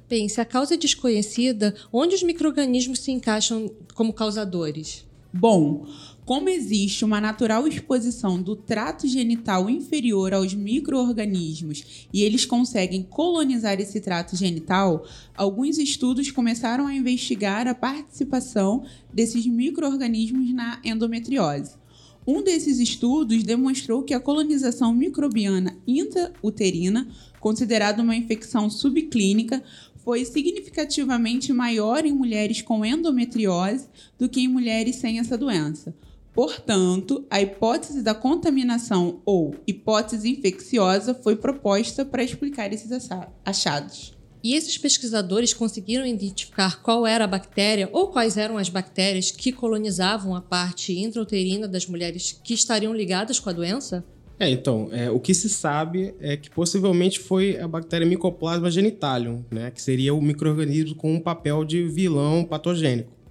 Bem, se a causa é desconhecida, onde os micro-organismos se encaixam como causadores? Bom, como existe uma natural exposição do trato genital inferior aos micro-organismos e eles conseguem colonizar esse trato genital, alguns estudos começaram a investigar a participação desses micro-organismos na endometriose. Um desses estudos demonstrou que a colonização microbiana intrauterina, considerada uma infecção subclínica, foi significativamente maior em mulheres com endometriose do que em mulheres sem essa doença. Portanto, a hipótese da contaminação ou hipótese infecciosa foi proposta para explicar esses achados. E esses pesquisadores conseguiram identificar qual era a bactéria ou quais eram as bactérias que colonizavam a parte intrauterina das mulheres que estariam ligadas com a doença? É, então, é, o que se sabe é que possivelmente foi a bactéria Mycoplasma genitalium, né, que seria o microorganismo com um papel de vilão patogênico.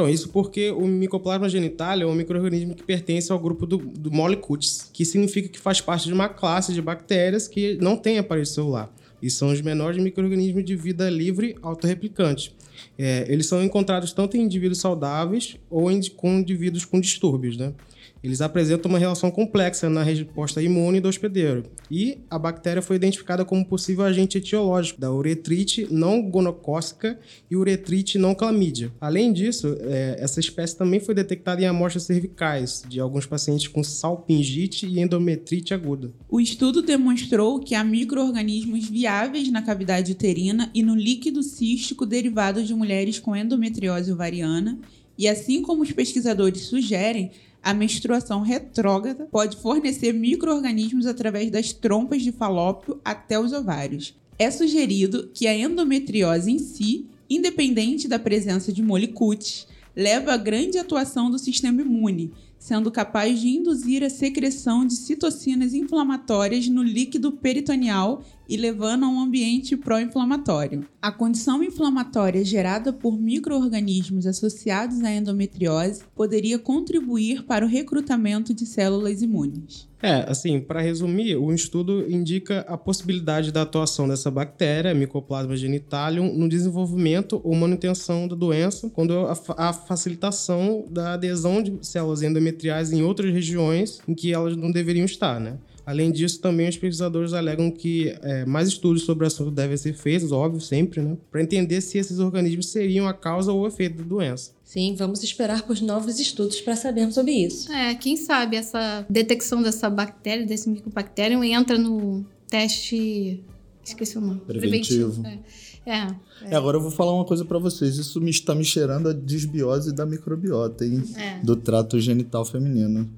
Então, isso porque o Mycoplasma genitalium é um microorganismo que pertence ao grupo do, do Molecutis, que significa que faz parte de uma classe de bactérias que não tem aparelho celular e são os menores micro-organismos de vida livre autorreplicante. É, eles são encontrados tanto em indivíduos saudáveis ou em, com indivíduos com distúrbios, né? Eles apresentam uma relação complexa na resposta imune do hospedeiro. E a bactéria foi identificada como possível agente etiológico da uretrite não gonocócica e uretrite não clamídia. Além disso, é, essa espécie também foi detectada em amostras cervicais de alguns pacientes com salpingite e endometrite aguda. O estudo demonstrou que há micro-organismos viáveis na cavidade uterina e no líquido cístico derivado de mulheres com endometriose ovariana, e assim como os pesquisadores sugerem, a menstruação retrógrada pode fornecer micro-organismos através das trompas de falópio até os ovários. É sugerido que a endometriose em si, independente da presença de molicutes, leva à grande atuação do sistema imune, sendo capaz de induzir a secreção de citocinas inflamatórias no líquido peritoneal e levando a um ambiente pró-inflamatório. A condição inflamatória gerada por micro-organismos associados à endometriose poderia contribuir para o recrutamento de células imunes. É, assim, para resumir, o estudo indica a possibilidade da atuação dessa bactéria, Mycoplasma genitalium, no desenvolvimento ou manutenção da doença, quando a, a facilitação da adesão de células endometriais em outras regiões em que elas não deveriam estar, né? Além disso, também os pesquisadores alegam que é, mais estudos sobre o assunto devem ser feitos, óbvio, sempre, né? Para entender se esses organismos seriam a causa ou o efeito da doença. Sim, vamos esperar por novos estudos para sabermos sobre isso. É, quem sabe essa detecção dessa bactéria, desse micobactério, entra no teste. Esqueci o nome. Preventivo. Preventivo. É. É, é. agora eu vou falar uma coisa para vocês. Isso me está me cheirando a desbiose da microbiota, hein? É. Do trato genital feminino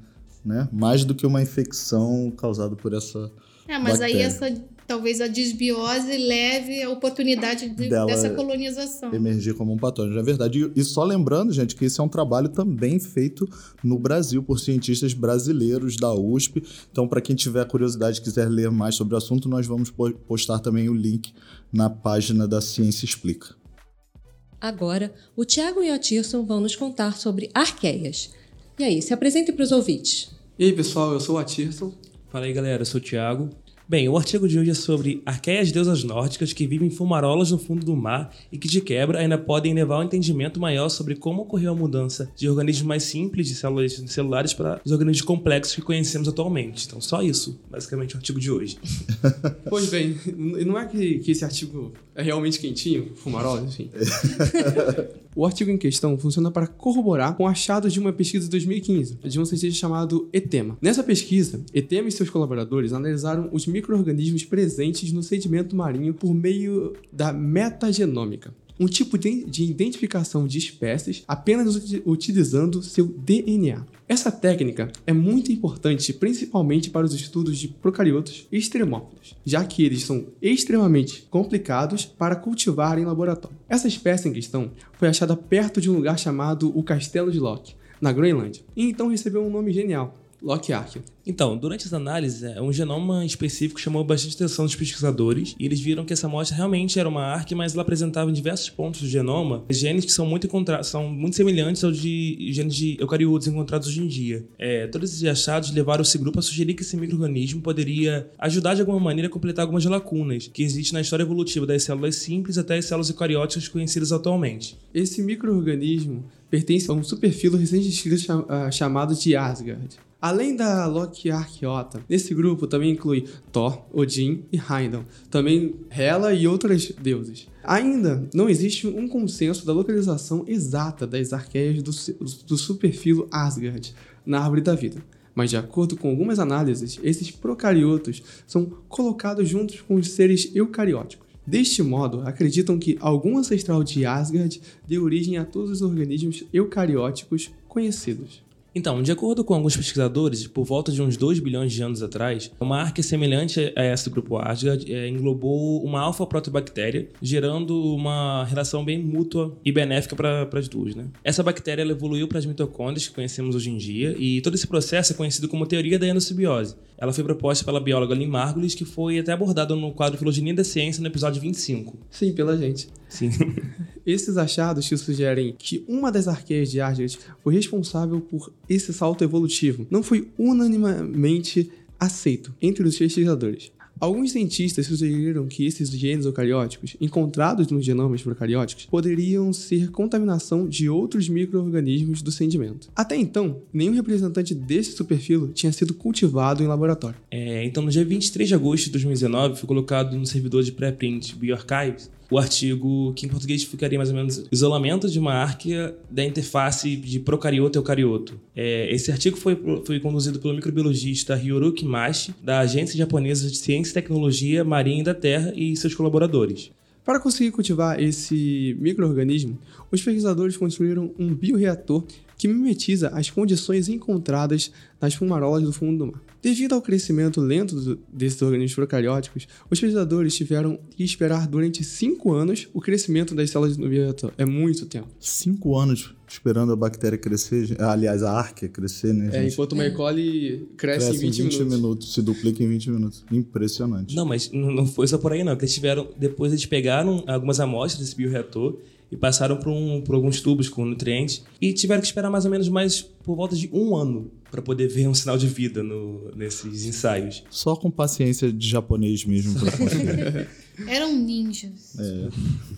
né? Mais do que uma infecção causada por essa É, mas bactéria. aí essa talvez a desbiose leve a oportunidade de, Dela dessa colonização. emergir como um patógeno. É verdade. E, e só lembrando, gente, que esse é um trabalho também feito no Brasil por cientistas brasileiros da USP. Então, para quem tiver curiosidade e quiser ler mais sobre o assunto, nós vamos po- postar também o link na página da Ciência Explica. Agora, o Tiago e o Tirson vão nos contar sobre arqueias. E aí, se apresentem para os ouvintes. E aí, pessoal, eu sou o Atirson. Fala aí, galera, eu sou o Thiago. Bem, o artigo de hoje é sobre arqueias deusas nórdicas que vivem em fumarolas no fundo do mar e que, de quebra, ainda podem levar um entendimento maior sobre como ocorreu a mudança de organismos mais simples, de células celulares, para os organismos complexos que conhecemos atualmente. Então, só isso, basicamente, o artigo de hoje. <laughs> Pois bem, não é que, que esse artigo é realmente quentinho, fumarola, enfim. <laughs> o artigo em questão funciona para corroborar com achados de uma pesquisa de 2015, de um cientista chamado Etema. Nessa pesquisa, Etema e seus colaboradores analisaram os micro-organismos presentes no sedimento marinho por meio da metagenômica. Um tipo de de identificação de espécies apenas uti- utilizando seu DNA. Essa técnica é muito importante principalmente para os estudos de procariotos extremófilos, já que eles são extremamente complicados para cultivar em laboratório. Essa espécie em questão foi achada perto de um lugar chamado o Castelo de Locke, na Groenlândia, e então recebeu um nome genial, Locke Archer. Então, durante essa análise, é, um genoma específico chamou bastante atenção dos pesquisadores e eles viram que essa amostra realmente era uma arque, mas ela apresentava em diversos pontos do genoma genes que são muito, encontra- são muito semelhantes aos de genes de eucariotos encontrados hoje em dia. É, todos esses achados levaram esse grupo a sugerir que esse microorganismo poderia ajudar de alguma maneira a completar algumas lacunas que existem na história evolutiva das células simples até as células eucarióticas conhecidas atualmente. Esse microorganismo pertence a um superfilo recém-descrito ah, chamado de Asgard. Além da Loki Arqueota, nesse grupo também inclui Thor, Odin e Heimdall, também Hela e outras deuses. Ainda não existe um consenso da localização exata das arqueias do, do superfilo Asgard na árvore da vida. Mas de acordo com algumas análises, esses procariotos são colocados juntos com os seres eucarióticos. Deste modo, acreditam que algum ancestral de Asgard deu origem a todos os organismos eucarióticos conhecidos. Então, de acordo com alguns pesquisadores, por volta de uns 2 bilhões de anos atrás, uma arquia semelhante a essa do grupo Arga é, englobou uma alfa-protobactéria, gerando uma relação bem mútua e benéfica para as duas. Né? Essa bactéria evoluiu para as mitocôndrias que conhecemos hoje em dia, e todo esse processo é conhecido como teoria da endossimbiose. Ela foi proposta pela bióloga Lynn Margulis, que foi até abordada no quadro Filogenia da Ciência no episódio 25. Sim, pela gente. Sim. <laughs> Esses achados que sugerem que uma das arqueias de Argent foi responsável por esse salto evolutivo não foi unanimemente aceito entre os pesquisadores. Alguns cientistas sugeriram que esses genes eucarióticos, encontrados nos genomas procarióticos, poderiam ser contaminação de outros micro-organismos do sedimento. Até então, nenhum representante desse superfilo tinha sido cultivado em laboratório. É, então, no dia 23 de agosto de 2019, foi colocado no servidor de pré-print bioarchives o artigo que em português ficaria mais ou menos isolamento de uma árquea da interface de procarioto e eucarioto. É, esse artigo foi, foi conduzido pelo microbiologista Hyoruki Mashi, da Agência Japonesa de Ciência e Tecnologia Marinha e da Terra e seus colaboradores. Para conseguir cultivar esse microorganismo, os pesquisadores construíram um bioreator que mimetiza as condições encontradas nas fumarolas do fundo do mar. Devido ao crescimento lento desses organismos procarióticos, os pesquisadores tiveram que esperar durante cinco anos o crescimento das células no bioreator. É muito tempo. Cinco anos esperando a bactéria crescer, aliás, a árquea crescer, né? É, gente? enquanto uma E. coli cresce, Cresce em 20, minutos. minutos. Se duplica em 20 minutos. Impressionante. Não, mas não não foi só por aí não. que Eles tiveram, depois eles pegaram algumas amostras desse bioreator e passaram por, um, por alguns tubos com nutrientes e tiveram que esperar mais ou menos mais por volta de um ano para poder ver um sinal de vida no, nesses ensaios. Só com paciência de japonês mesmo pra conseguir. <laughs> Eram ninjas. é.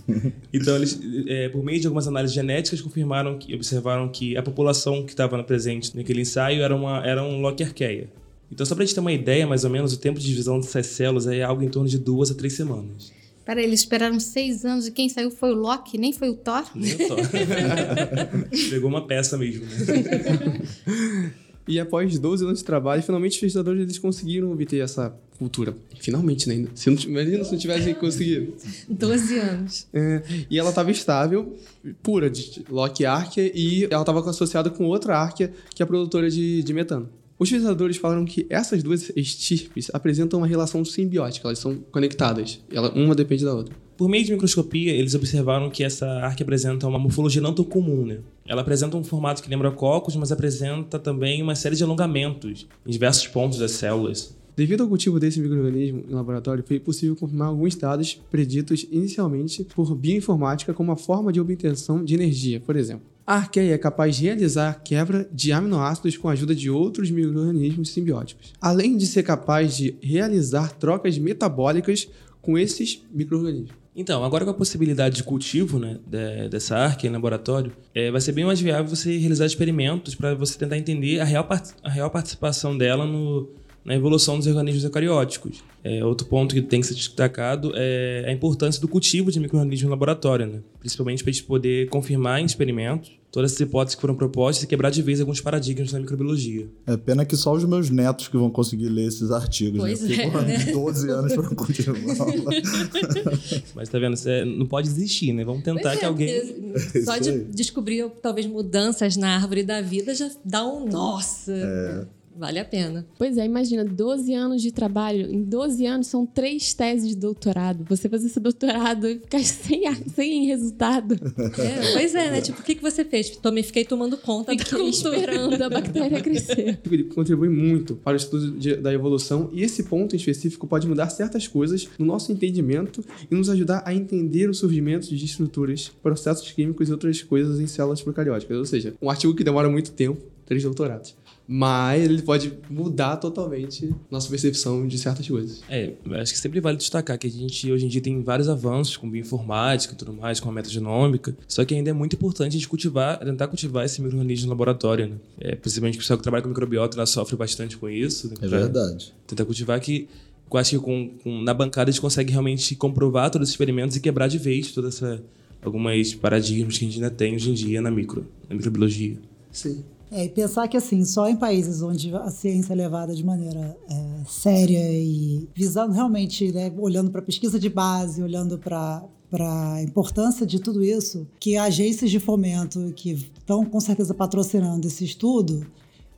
<laughs> Então, eles, é, por meio de algumas análises genéticas, confirmaram que observaram que a população que estava presente naquele ensaio era uma era um Loki arqueia. Então, só para a gente ter uma ideia, mais ou menos, o tempo de divisão dessas células é algo em torno de duas a três semanas. Peraí, eles esperaram seis anos e quem saiu foi o Loki, nem foi o Thor? Nem o Thor. <laughs> Pegou uma peça mesmo. Né? <laughs> E após 12 anos de trabalho, finalmente os pesquisadores eles conseguiram obter essa cultura. Finalmente, né? Se não, imagina se não tivessem conseguido. 12 anos. É, e ela estava estável, pura, de Loki Arquia, e ela estava associada com outra Arquia, que é a produtora de, de metano. Os pesquisadores falaram que essas duas estirpes apresentam uma relação simbiótica, elas são conectadas, ela, uma depende da outra. Por meio de microscopia, eles observaram que essa arque apresenta uma morfologia não tão comum, né? Ela apresenta um formato que lembra cocos, mas apresenta também uma série de alongamentos em diversos pontos das células. Devido ao cultivo desse microorganismo em laboratório, foi possível confirmar alguns dados preditos inicialmente por bioinformática como a forma de obtenção de energia, por exemplo. A arqueia é capaz de realizar quebra de aminoácidos com a ajuda de outros microorganismos simbióticos, além de ser capaz de realizar trocas metabólicas com esses microorganismos. Então, agora com a possibilidade de cultivo né, de- dessa arque em laboratório, é, vai ser bem mais viável você realizar experimentos para você tentar entender a real, a real participação dela no, na evolução dos organismos eucarióticos. É, outro ponto que tem que ser destacado é a importância do cultivo de micro-organismos no laboratório, né? principalmente para a gente poder confirmar em experimentos todas as hipóteses que foram propostas e quebrar de vez alguns paradigmas da microbiologia. É pena que só os meus netos que vão conseguir ler esses artigos. Pois né? é, Porque, porra, né? 12 anos pra continuar. <laughs> Mas tá vendo? Cê não pode desistir, né? Vamos tentar Pois que é, alguém. porque <laughs> Só de descobrir talvez mudanças na árvore da vida já dá um nossa. É. Vale a pena. Pois é, imagina, 12 anos de trabalho. Em 12 anos são três teses de doutorado. Você fazer esse doutorado e ficar <laughs> sem, sem resultado. É, pois é, né? Tipo, o que, que você fez? Também fiquei tomando conta Fiquei cultura. esperando a bactéria crescer. <laughs> Contribui muito para o estudo de- da evolução e esse ponto em específico pode mudar certas coisas no nosso entendimento e nos ajudar a entender o surgimento de estruturas, processos químicos e outras coisas em células procarióticas. Ou seja, um artigo que demora muito tempo, três doutorados. Mas ele pode mudar totalmente nossa percepção de certas coisas. É, eu acho que sempre vale destacar que a gente hoje em dia tem vários avanços com bioinformática e tudo mais, com a metagenômica, só que ainda é muito importante a gente cultivar, tentar cultivar esse microorganismo no laboratório, né? É, principalmente o pessoal que trabalha com microbiota, ela sofre bastante com isso. né? É verdade. Tentar cultivar que eu acho que com, com- na bancada a gente consegue realmente comprovar todos os experimentos e quebrar de vez toda essa algumas paradigmas que a gente ainda tem hoje em dia na micro, na microbiologia. Sim. É, e pensar que assim, só em países onde a ciência é levada de maneira é, séria e visando realmente, né, olhando para a pesquisa de base, olhando para para a importância de tudo isso, que agências de fomento que estão com certeza patrocinando esse estudo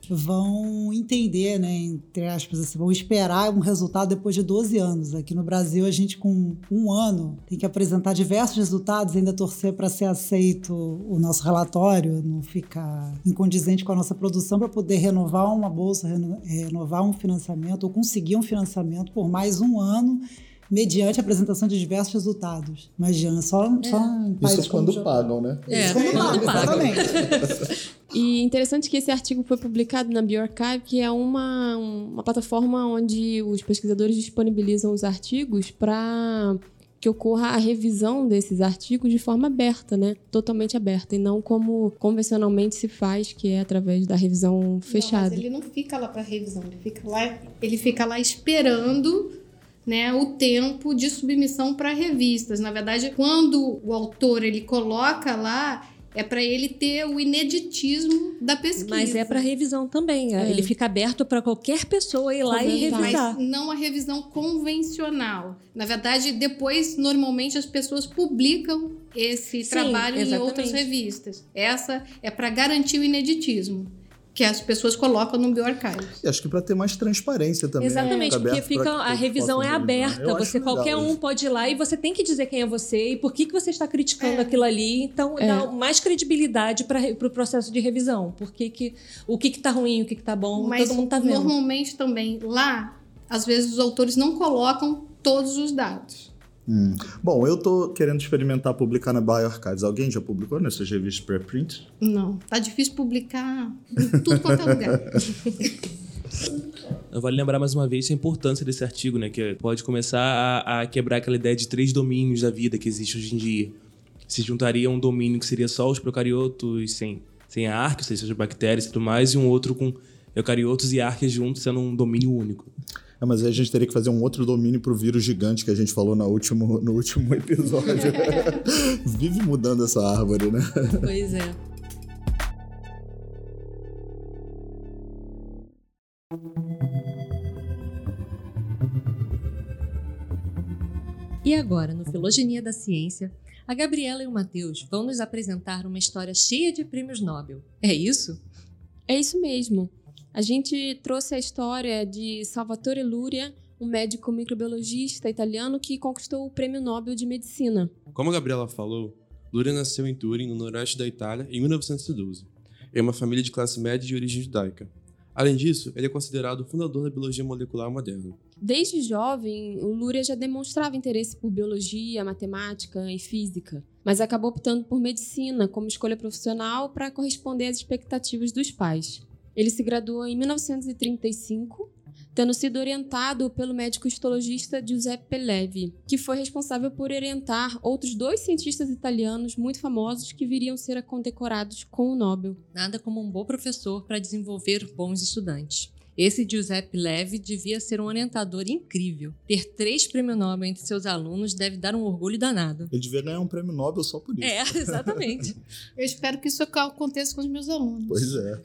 vão entender, né, entre aspas, assim, vão esperar um resultado depois de 12 anos. Aqui no Brasil, a gente com um ano tem que apresentar diversos resultados ainda torcer para ser aceito o nosso relatório, não ficar incondizente com a nossa produção para poder renovar uma bolsa, reno- renovar um financiamento ou conseguir um financiamento por mais um ano mediante a apresentação de diversos resultados. Imagina, só, só em países Isso quando pagam, né? É, Quando quando paga, paga. exatamente. E interessante que esse artigo foi publicado na BioArchive, que é uma, uma plataforma onde os pesquisadores disponibilizam os artigos para que ocorra a revisão desses artigos de forma aberta, né? Totalmente aberta, e não como convencionalmente se faz, que é através da revisão Não, fechada. mas ele não fica lá para revisão, ele fica lá, ele fica lá esperando né, o tempo de submissão para revistas. Na verdade, quando o autor ele coloca lá, é para ele ter o ineditismo da pesquisa. Mas é para revisão também. É. Ele fica aberto para qualquer pessoa ir lá e revisar. Mas não a revisão convencional. Na verdade, depois, normalmente, as pessoas publicam esse Sim, trabalho em exatamente. outras revistas. Essa é para garantir o ineditismo, que as pessoas colocam no bioarchives. E acho que para ter mais transparência também. Exatamente, porque fica, a revisão é aberta. Você legal qualquer um isso. pode ir lá e você tem que dizer quem é você e por que, que você está criticando É. aquilo ali. Então É. dá mais credibilidade para o pro processo de revisão. Por que que, o que, que tá ruim, o que, que tá bom, Mas todo mundo tá vendo. normalmente também lá, às vezes os autores não colocam todos os dados. Hum. Bom, eu tô querendo experimentar publicar na BioArchives. Alguém já publicou nessas revistas preprint? Não, tá difícil publicar em tudo quanto é lugar. <laughs> Vale lembrar mais uma vez a importância desse artigo, né? Que pode começar a, a quebrar aquela ideia de três domínios da vida que existe hoje em dia. Se juntaria um domínio que seria só os procariotos sem, sem a arque, ou seja, as bactérias e tudo mais, e um outro com eucariotos e arques juntos, sendo um domínio único. É, mas aí a gente teria que fazer um outro domínio pro vírus gigante que a gente falou no último, no último episódio. <laughs> Vive mudando essa árvore, né? Pois é. E agora, no Filogenia da Ciência, a Gabriela e o Matheus vão nos apresentar uma história cheia de prêmios Nobel. É isso? É isso mesmo. A gente trouxe a história de Salvatore Luria, um médico microbiologista italiano que conquistou o Prêmio Nobel de Medicina. Como a Gabriela falou, Luria nasceu em Turim, no noroeste da Itália, em 1912, em uma família de classe média de origem judaica. Além disso, ele é considerado o fundador da biologia molecular moderna. Desde jovem, o Luria já demonstrava interesse por biologia, matemática e física, mas acabou optando por medicina como escolha profissional para corresponder às expectativas dos pais. Ele se graduou em 1935, tendo sido orientado pelo médico histologista Giuseppe Levi, que foi responsável por orientar outros dois cientistas italianos muito famosos que viriam ser condecorados com o Nobel. Nada como um bom professor para desenvolver bons estudantes. Esse Giuseppe Levi devia ser um orientador incrível. Ter três prêmios Nobel entre seus alunos deve dar um orgulho danado. Ele devia ganhar um prêmio Nobel só por isso. É, <laughs> exatamente. Eu espero que isso aconteça com os meus alunos. Pois é.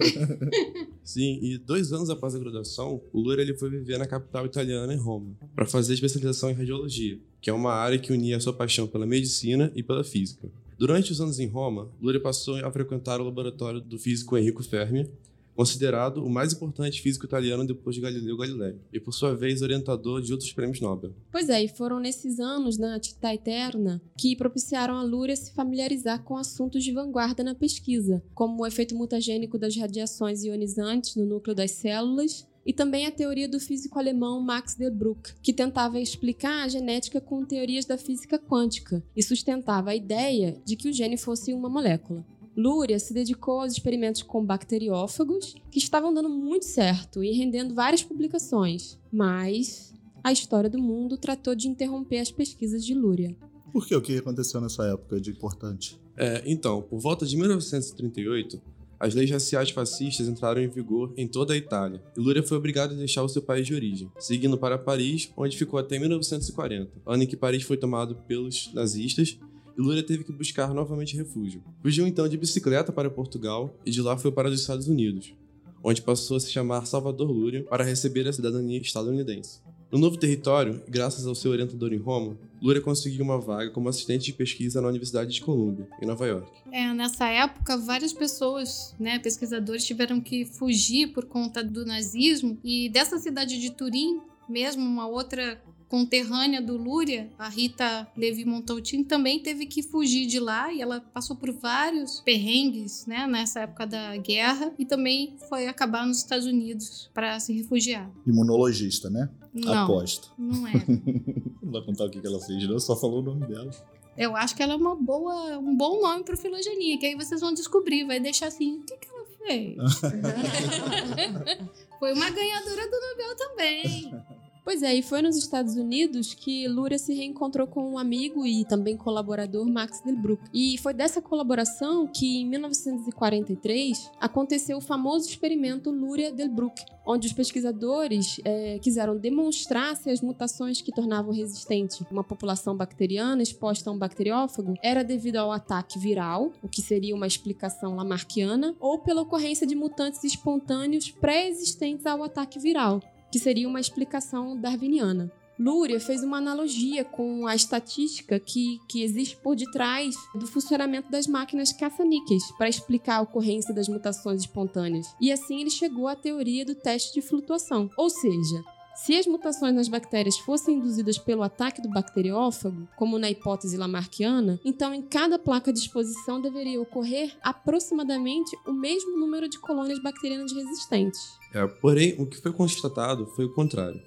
<laughs> Sim, e dois anos após a graduação, o Luria ele foi viver na capital italiana, em Roma, para fazer especialização em radiologia, que é uma área que unia a sua paixão pela medicina e pela física. Durante os anos em Roma, Luria passou a frequentar o laboratório do físico Enrico Fermi, considerado o mais importante físico italiano depois de Galileu Galilei, e por sua vez orientador de outros prêmios Nobel. Pois é, e foram nesses anos na Tita Eterna que propiciaram a Lúria se familiarizar com assuntos de vanguarda na pesquisa, como o efeito mutagênico das radiações ionizantes no núcleo das células e também a teoria do físico alemão Max Delbrück, que tentava explicar a genética com teorias da física quântica e sustentava a ideia de que o gene fosse uma molécula. Lúria se dedicou aos experimentos com bacteriófagos, que estavam dando muito certo e rendendo várias publicações, mas a história do mundo tratou de interromper as pesquisas de Lúria. Por quê? O que aconteceu nessa época de importante? É, então, por volta de 1938, as leis raciais fascistas entraram em vigor em toda a Itália, e Lúria foi obrigado a deixar o seu país de origem, seguindo para Paris, onde ficou até 1940, ano em que Paris foi tomado pelos nazistas e Lúria teve que buscar novamente refúgio. Fugiu então de bicicleta para Portugal e de lá foi para os Estados Unidos, onde passou a se chamar Salvador Lúria para receber a cidadania estadunidense. No novo território, graças ao seu orientador em Roma, Luria conseguiu uma vaga como assistente de pesquisa na Universidade de Columbia, em Nova York. É, nessa época, várias pessoas, né, pesquisadores, tiveram que fugir por conta do nazismo. E dessa cidade de Turim, mesmo uma outra conterrânea do Lúria, a Rita Levi Montaltin, também teve que fugir de lá e ela passou por vários perrengues, né, nessa época da guerra e também foi acabar nos Estados Unidos para se refugiar. Imunologista, né? Não, Aposto. não é. Não <laughs> vai contar o que que ela fez, não, só falou o nome dela. Eu acho que ela é uma boa, um bom nome para filogenia, que aí vocês vão descobrir, vai deixar assim, o que, que ela fez? <laughs> <laughs> Foi uma ganhadora do Nobel também. Pois é, e foi nos Estados Unidos que Luria se reencontrou com um amigo e também colaborador Max Delbruck. E foi dessa colaboração que, em 1943, aconteceu o famoso experimento Luria-Delbruck, onde os pesquisadores eh, quiseram demonstrar se as mutações que tornavam resistente uma população bacteriana exposta a um bacteriófago era devido ao ataque viral, o que seria uma explicação lamarckiana, ou pela ocorrência de mutantes espontâneos pré-existentes ao ataque viral, que seria uma explicação darwiniana. Luria fez uma analogia com a estatística que, que existe por detrás do funcionamento das máquinas caça-níqueis para explicar a ocorrência das mutações espontâneas. E assim ele chegou à teoria do teste de flutuação. Ou seja, se as mutações nas bactérias fossem induzidas pelo ataque do bacteriófago, como na hipótese lamarckiana, então em cada placa de exposição deveria ocorrer aproximadamente o mesmo número de colônias bacterianas resistentes. É, porém, o que foi constatado foi o contrário.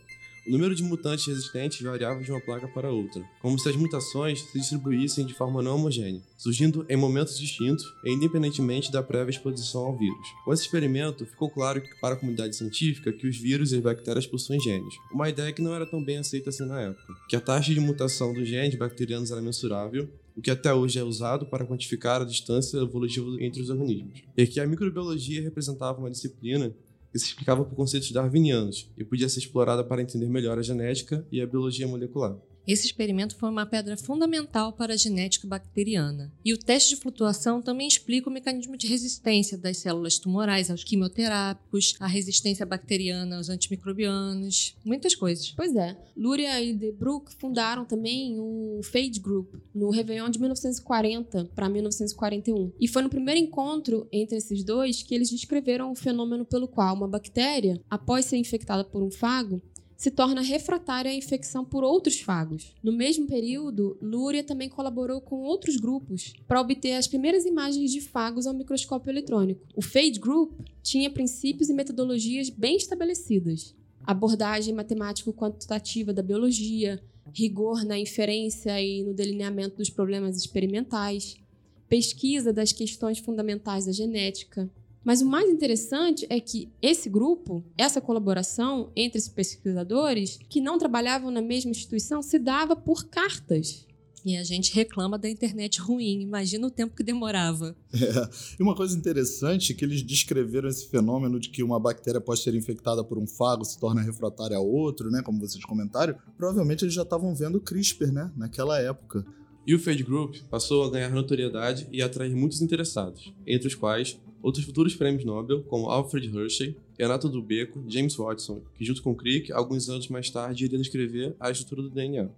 O número de mutantes resistentes variava de uma placa para outra, como se as mutações se distribuíssem de forma não homogênea, surgindo em momentos distintos e independentemente da prévia exposição ao vírus. Com esse experimento, ficou claro para a comunidade científica que os vírus e as bactérias possuem genes, uma ideia que não era tão bem aceita assim na época, que a taxa de mutação dos genes bacterianos era mensurável o que até hoje é usado para quantificar a distância evolutiva entre os organismos, e que a microbiologia representava uma disciplina que se explicava por conceitos darwinianos e podia ser explorada para entender melhor a genética e a biologia molecular. Esse experimento foi uma pedra fundamental para a genética bacteriana. E o teste de flutuação também explica o mecanismo de resistência das células tumorais aos quimioterápicos, a resistência bacteriana aos antimicrobianos, muitas coisas. Pois é, Luria e De Broek fundaram também o Phage Group no Réveillon de 1940 para 1941. E foi no primeiro encontro entre esses dois que eles descreveram o fenômeno pelo qual uma bactéria, após ser infectada por um fago, se torna refratária à infecção por outros fagos. No mesmo período, Luria também colaborou com outros grupos para obter as primeiras imagens de fagos ao microscópio eletrônico. O Phage Group tinha princípios e metodologias bem estabelecidas. Abordagem matemático-quantitativa da biologia, rigor na inferência e no delineamento dos problemas experimentais, pesquisa das questões fundamentais da genética, mas o mais interessante é que esse grupo, essa colaboração entre esses pesquisadores, que não trabalhavam na mesma instituição, se dava por cartas. E a gente reclama da internet ruim. Imagina o tempo que demorava. É. <laughs> E uma coisa interessante é que eles descreveram esse fenômeno de que uma bactéria pode ser infectada por um fago, se torna refratária a outro, né? Como vocês comentaram. Provavelmente eles já estavam vendo o CRISPR, né? Naquela época. E o Phage Group passou a ganhar notoriedade e atrair muitos interessados, entre os quais outros futuros prêmios Nobel, como Alfred Hershey, Renato Dubeco, James Watson, que junto com Crick, alguns anos mais tarde iria descrever a estrutura do DNA.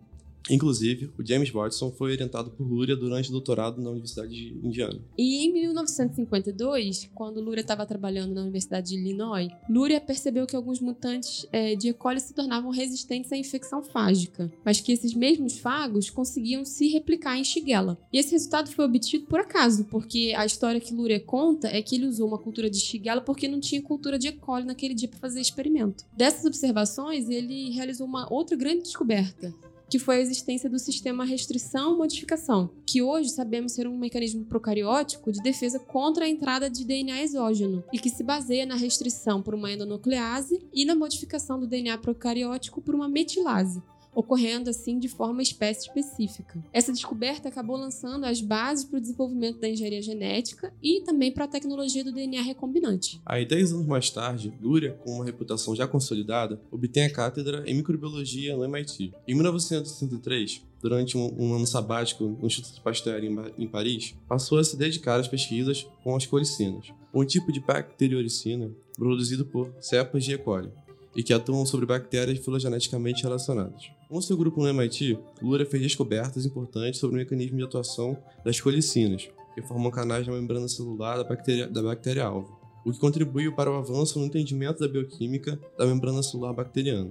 Inclusive, o James Watson foi orientado por Luria durante o doutorado na Universidade de Indiana. E em 1952, quando Luria estava trabalhando na Universidade de Illinois, Luria percebeu que alguns mutantes é, de E. coli se tornavam resistentes à infecção fágica, mas que esses mesmos fagos conseguiam se replicar em Shigella. E esse resultado foi obtido por acaso, porque a história que Luria conta é que ele usou uma cultura de Shigella porque não tinha cultura de E. coli naquele dia para fazer experimento. Dessas observações, ele realizou uma outra grande descoberta, que foi a existência do sistema restrição-modificação, que hoje sabemos ser um mecanismo procariótico de defesa contra a entrada de DNA exógeno e que se baseia na restrição por uma endonuclease e na modificação do DNA procariótico por uma metilase, ocorrendo assim de forma espécie específica. Essa descoberta acabou lançando as bases para o desenvolvimento da engenharia genética e também para a tecnologia do DNA recombinante. Aí, 10 anos mais tarde, Luria, com uma reputação já consolidada, obtém a cátedra em microbiologia no MIT. Em 1963, durante um, um ano sabático no Instituto Pasteur em, em Paris, passou a se dedicar às pesquisas com as colicinas, um tipo de bacterioricina produzido por cepas de E. coli. E que atuam sobre bactérias filogeneticamente relacionadas. Com seu grupo no MIT, Luria fez descobertas importantes sobre o mecanismo de atuação das colicinas, que formam canais na membrana celular da bactéria, da bactéria o que contribuiu para o avanço no entendimento da bioquímica da membrana celular bacteriana.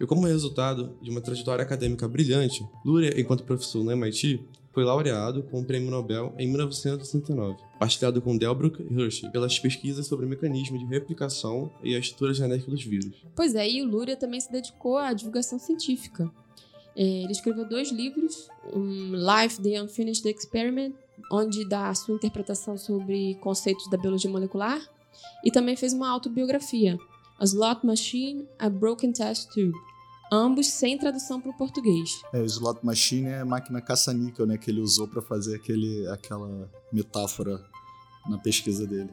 E como resultado de uma trajetória acadêmica brilhante, Luria, enquanto professor no MIT, foi laureado com o Prêmio Nobel em 1969, partilhado com Delbruck e Hershey pelas pesquisas sobre o mecanismo de replicação e a estrutura genética dos vírus. Pois é, e o Luria também se dedicou à divulgação científica. É, ele escreveu dois livros, um Life, The Unfinished Experiment, onde dá a sua interpretação sobre conceitos da biologia molecular, e também fez uma autobiografia, A Slot Machine, A Broken Test Tube, ambos sem tradução para o português. É, o slot machine é a máquina caça-níquel, né? Que ele usou para fazer aquele, aquela metáfora na pesquisa dele.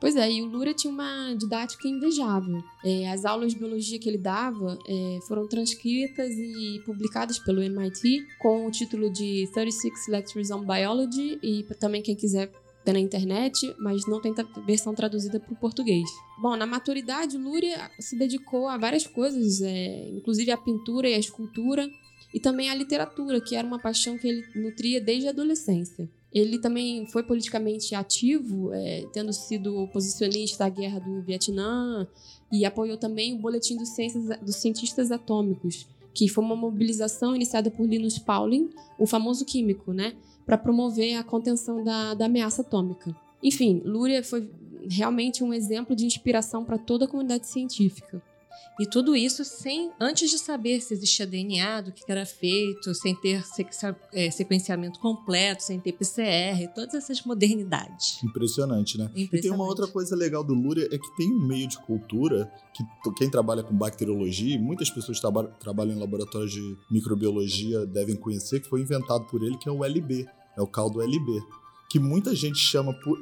Pois é, e o Lura tinha uma didática invejável. É, as aulas de biologia que ele dava é, foram transcritas e publicadas pelo MIT com o título de 36 Lectures on Biology e também quem quiser na internet, mas não tem versão traduzida para o português. Bom, na maturidade, Lúria se dedicou a várias coisas, é, inclusive a pintura e a escultura, e também a literatura, que era uma paixão que ele nutria desde a adolescência. Ele também foi politicamente ativo, é, tendo sido oposicionista à guerra do Vietnã, e apoiou também o Boletim dos, Ciências, dos Cientistas Atômicos, que foi uma mobilização iniciada por Linus Pauling, o famoso químico, né, para promover a contenção da, da ameaça atômica. Enfim, Luria foi realmente um exemplo de inspiração para toda a comunidade científica. E tudo isso sem antes de saber se existia DNA, do que era feito, sem ter é, sequenciamento completo, sem ter PCR, todas essas modernidades. Impressionante, né? Impressionante. E tem uma outra coisa legal do Lúria é que tem um meio de cultura que quem trabalha com bacteriologia, e muitas pessoas traba trabalham em laboratórios de microbiologia devem conhecer, que foi inventado por ele, que é o LB, é o caldo LB que muita gente chama por,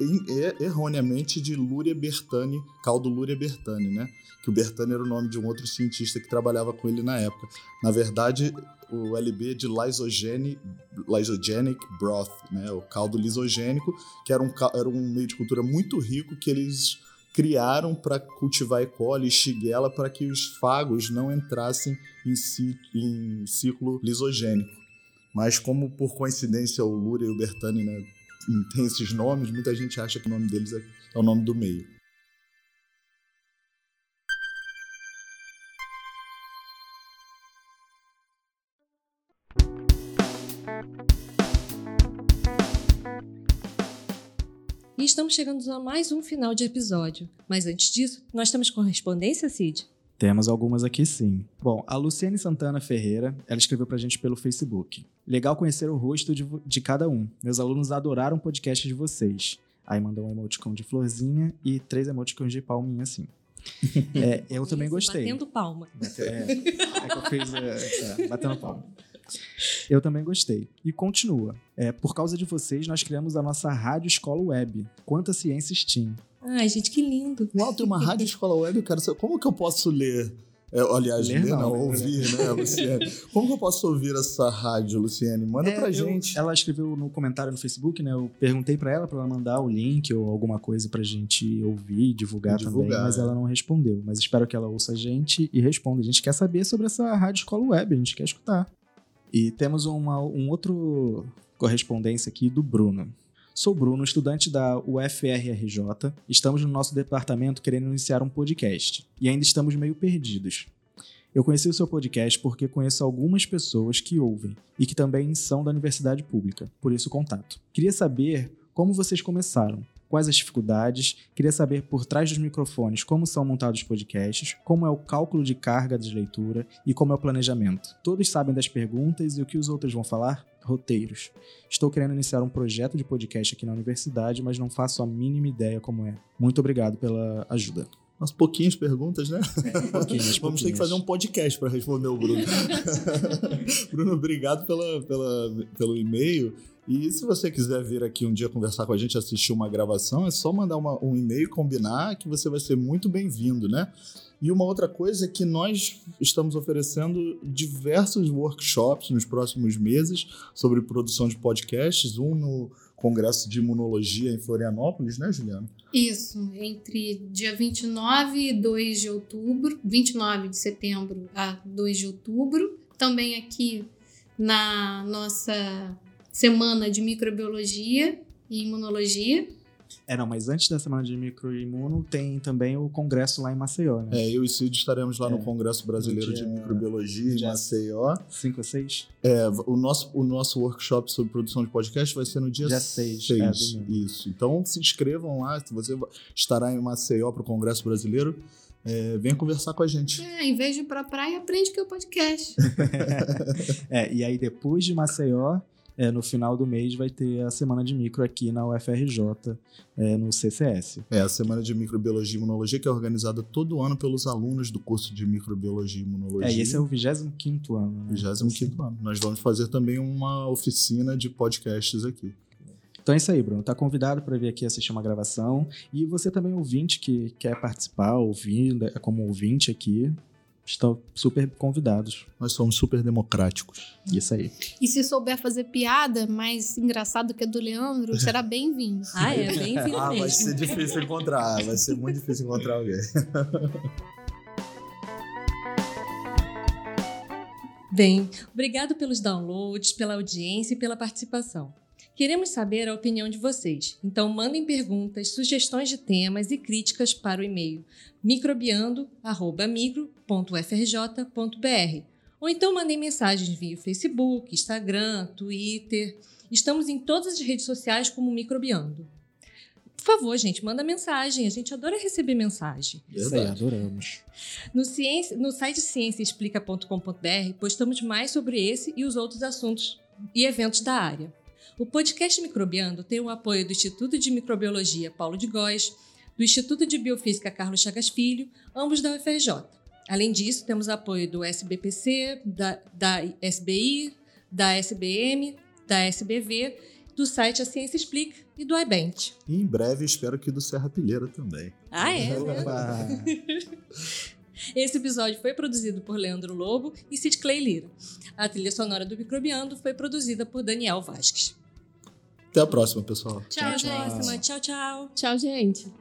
erroneamente de Luria Bertani, caldo Luria Bertani, né? Que o Bertani era o nome de um outro cientista que trabalhava com ele na época. Na verdade, o LB é de lysogenic, lysogenic broth, né? O caldo lisogênico, que era um, era um meio de cultura muito rico que eles criaram para cultivar E. coli e Shigella para que os fagos não entrassem em, em ciclo lisogênico. Mas como por coincidência o Luria e o Bertani né, tem esses nomes, muita gente acha que o nome deles é, é o nome do meio. E estamos chegando a mais um final de episódio. Mas antes disso, nós temos correspondência, Cid? Temos algumas aqui sim. Bom, a Luciane Santana Ferreira, ela escreveu pra gente pelo Facebook. Legal conhecer o rosto de, de cada um. Meus alunos adoraram o podcast de vocês. Aí mandou um emoticon de florzinha e três emoticons de palminha assim. <laughs> É, eu também gostei. Batendo palma. É, é que eu fiz é, é, batendo palma. Eu também gostei. E continua. É, por causa de vocês, nós criamos a nossa Rádio Escola Web. Quanta ciência STEAM. Ai, gente, que lindo. Uau, tem uma <laughs> rádio escola web, eu quero saber. Como que eu posso ler? É, aliás, ler, ler não, não, né? ouvir, né, <laughs> Luciane? Como que eu posso ouvir essa rádio, Luciane? Manda é, pra gente. ela escreveu no comentário no Facebook, né? Eu perguntei para ela para ela mandar o link ou alguma coisa pra gente ouvir, divulgar, divulgar também, mas ela não respondeu. Mas espero que ela ouça a gente e responda. A gente quer saber sobre essa rádio escola web, a gente quer escutar. E temos uma, um outro correspondência aqui do Bruno. Sou Bruno, estudante da UFRRJ. Estamos no nosso departamento querendo iniciar um podcast e ainda estamos meio perdidos. Eu conheci o seu podcast porque conheço algumas pessoas que ouvem e que também são da universidade pública, por isso contato. Queria saber como vocês começaram, quais as dificuldades, queria saber por trás dos microfones como são montados os podcasts, como é o cálculo de carga de leitura e como é o planejamento. Todos sabem das perguntas e o que os outros vão falar? roteiros. Estou querendo iniciar um projeto de podcast aqui na universidade, mas não faço a mínima ideia como é. Muito obrigado pela ajuda. Umas pouquinhas perguntas, né? É, pouquinhas, <laughs> Vamos ter que fazer um podcast para responder o Bruno. <laughs> <laughs> Bruno, obrigado pela, pela, pelo e-mail. E se você quiser vir aqui um dia conversar com a gente, assistir uma gravação, é só mandar uma- um e-mail, combinar, que você vai ser muito bem-vindo, né? E uma outra coisa é que nós estamos oferecendo diversos workshops nos próximos meses sobre produção de podcasts, um no Congresso de Imunologia em Florianópolis, né, Juliana? Isso, entre dia 29 e 2 de outubro, 29 de setembro a 2 de outubro. Também aqui na nossa semana de microbiologia e imunologia. É, não, mas antes da semana de microimuno tem também o congresso lá em Maceió, né? É, eu e Cid estaremos lá no É. Congresso Brasileiro No de dia- Microbiologia em dia- Maceió. 5 ou 6? É, o nosso, o nosso workshop sobre produção de podcast vai ser no dia Dia seis, 6. é. Isso. Então se inscrevam lá. Se você estará em Maceió para o Congresso Brasileiro, é, venha conversar com a gente. É, em vez de ir pra praia, aprende que é o podcast. <laughs> É, e aí depois de Maceió, é, no final do mês vai ter a semana de micro aqui na UFRJ, é, no CCS. É a Semana de Microbiologia e Imunologia que é organizada todo ano pelos alunos do curso de Microbiologia e Imunologia. É, e esse é o 25 ano. Né? 25 ano. Nós vamos fazer também uma oficina de podcasts aqui. Então é isso aí, Bruno. Tá convidado para vir aqui assistir uma gravação. E você também, ouvinte, que quer participar, ouvir é como ouvinte aqui, estão super convidados. Nós somos super democráticos. Isso aí. E se souber fazer piada mais engraçado que a do Leandro, <laughs> será bem-vindo. Ah, é, bem-vindo Ah, vai mesmo. ser difícil encontrar. Vai ser muito difícil encontrar alguém. Bem, obrigado pelos downloads, pela audiência e pela participação. Queremos saber a opinião de vocês, então mandem perguntas, sugestões de temas e críticas para o e-mail microbiando@micro.frj.br ou então mandem mensagens via Facebook, Instagram, Twitter. Estamos em todas as redes sociais como Microbiando. Por favor, gente, manda mensagem. A gente adora receber mensagem. Isso aí, adoramos. No, ciência, no site cienciaexplica.com.br postamos mais sobre esse e os outros assuntos e eventos da área. O podcast Microbiando tem o apoio do Instituto de Microbiologia Paulo de Góes, do Instituto de Biofísica Carlos Chagas Filho, ambos da UFRJ. Além disso, temos apoio do SBPC, da, da SBI, da SBM, da SBV, do site A Ciência Explica e do iBent. E em breve espero que do Serra Pilheira também. Ah, é? né? <laughs> Esse episódio foi produzido por Leandro Lobo e Sid Clay Lira. A trilha sonora do Microbiando foi produzida por Daniel Vasques. Até a próxima, pessoal. Tchau, tchau gente. Tchau, tchau. Tchau, gente.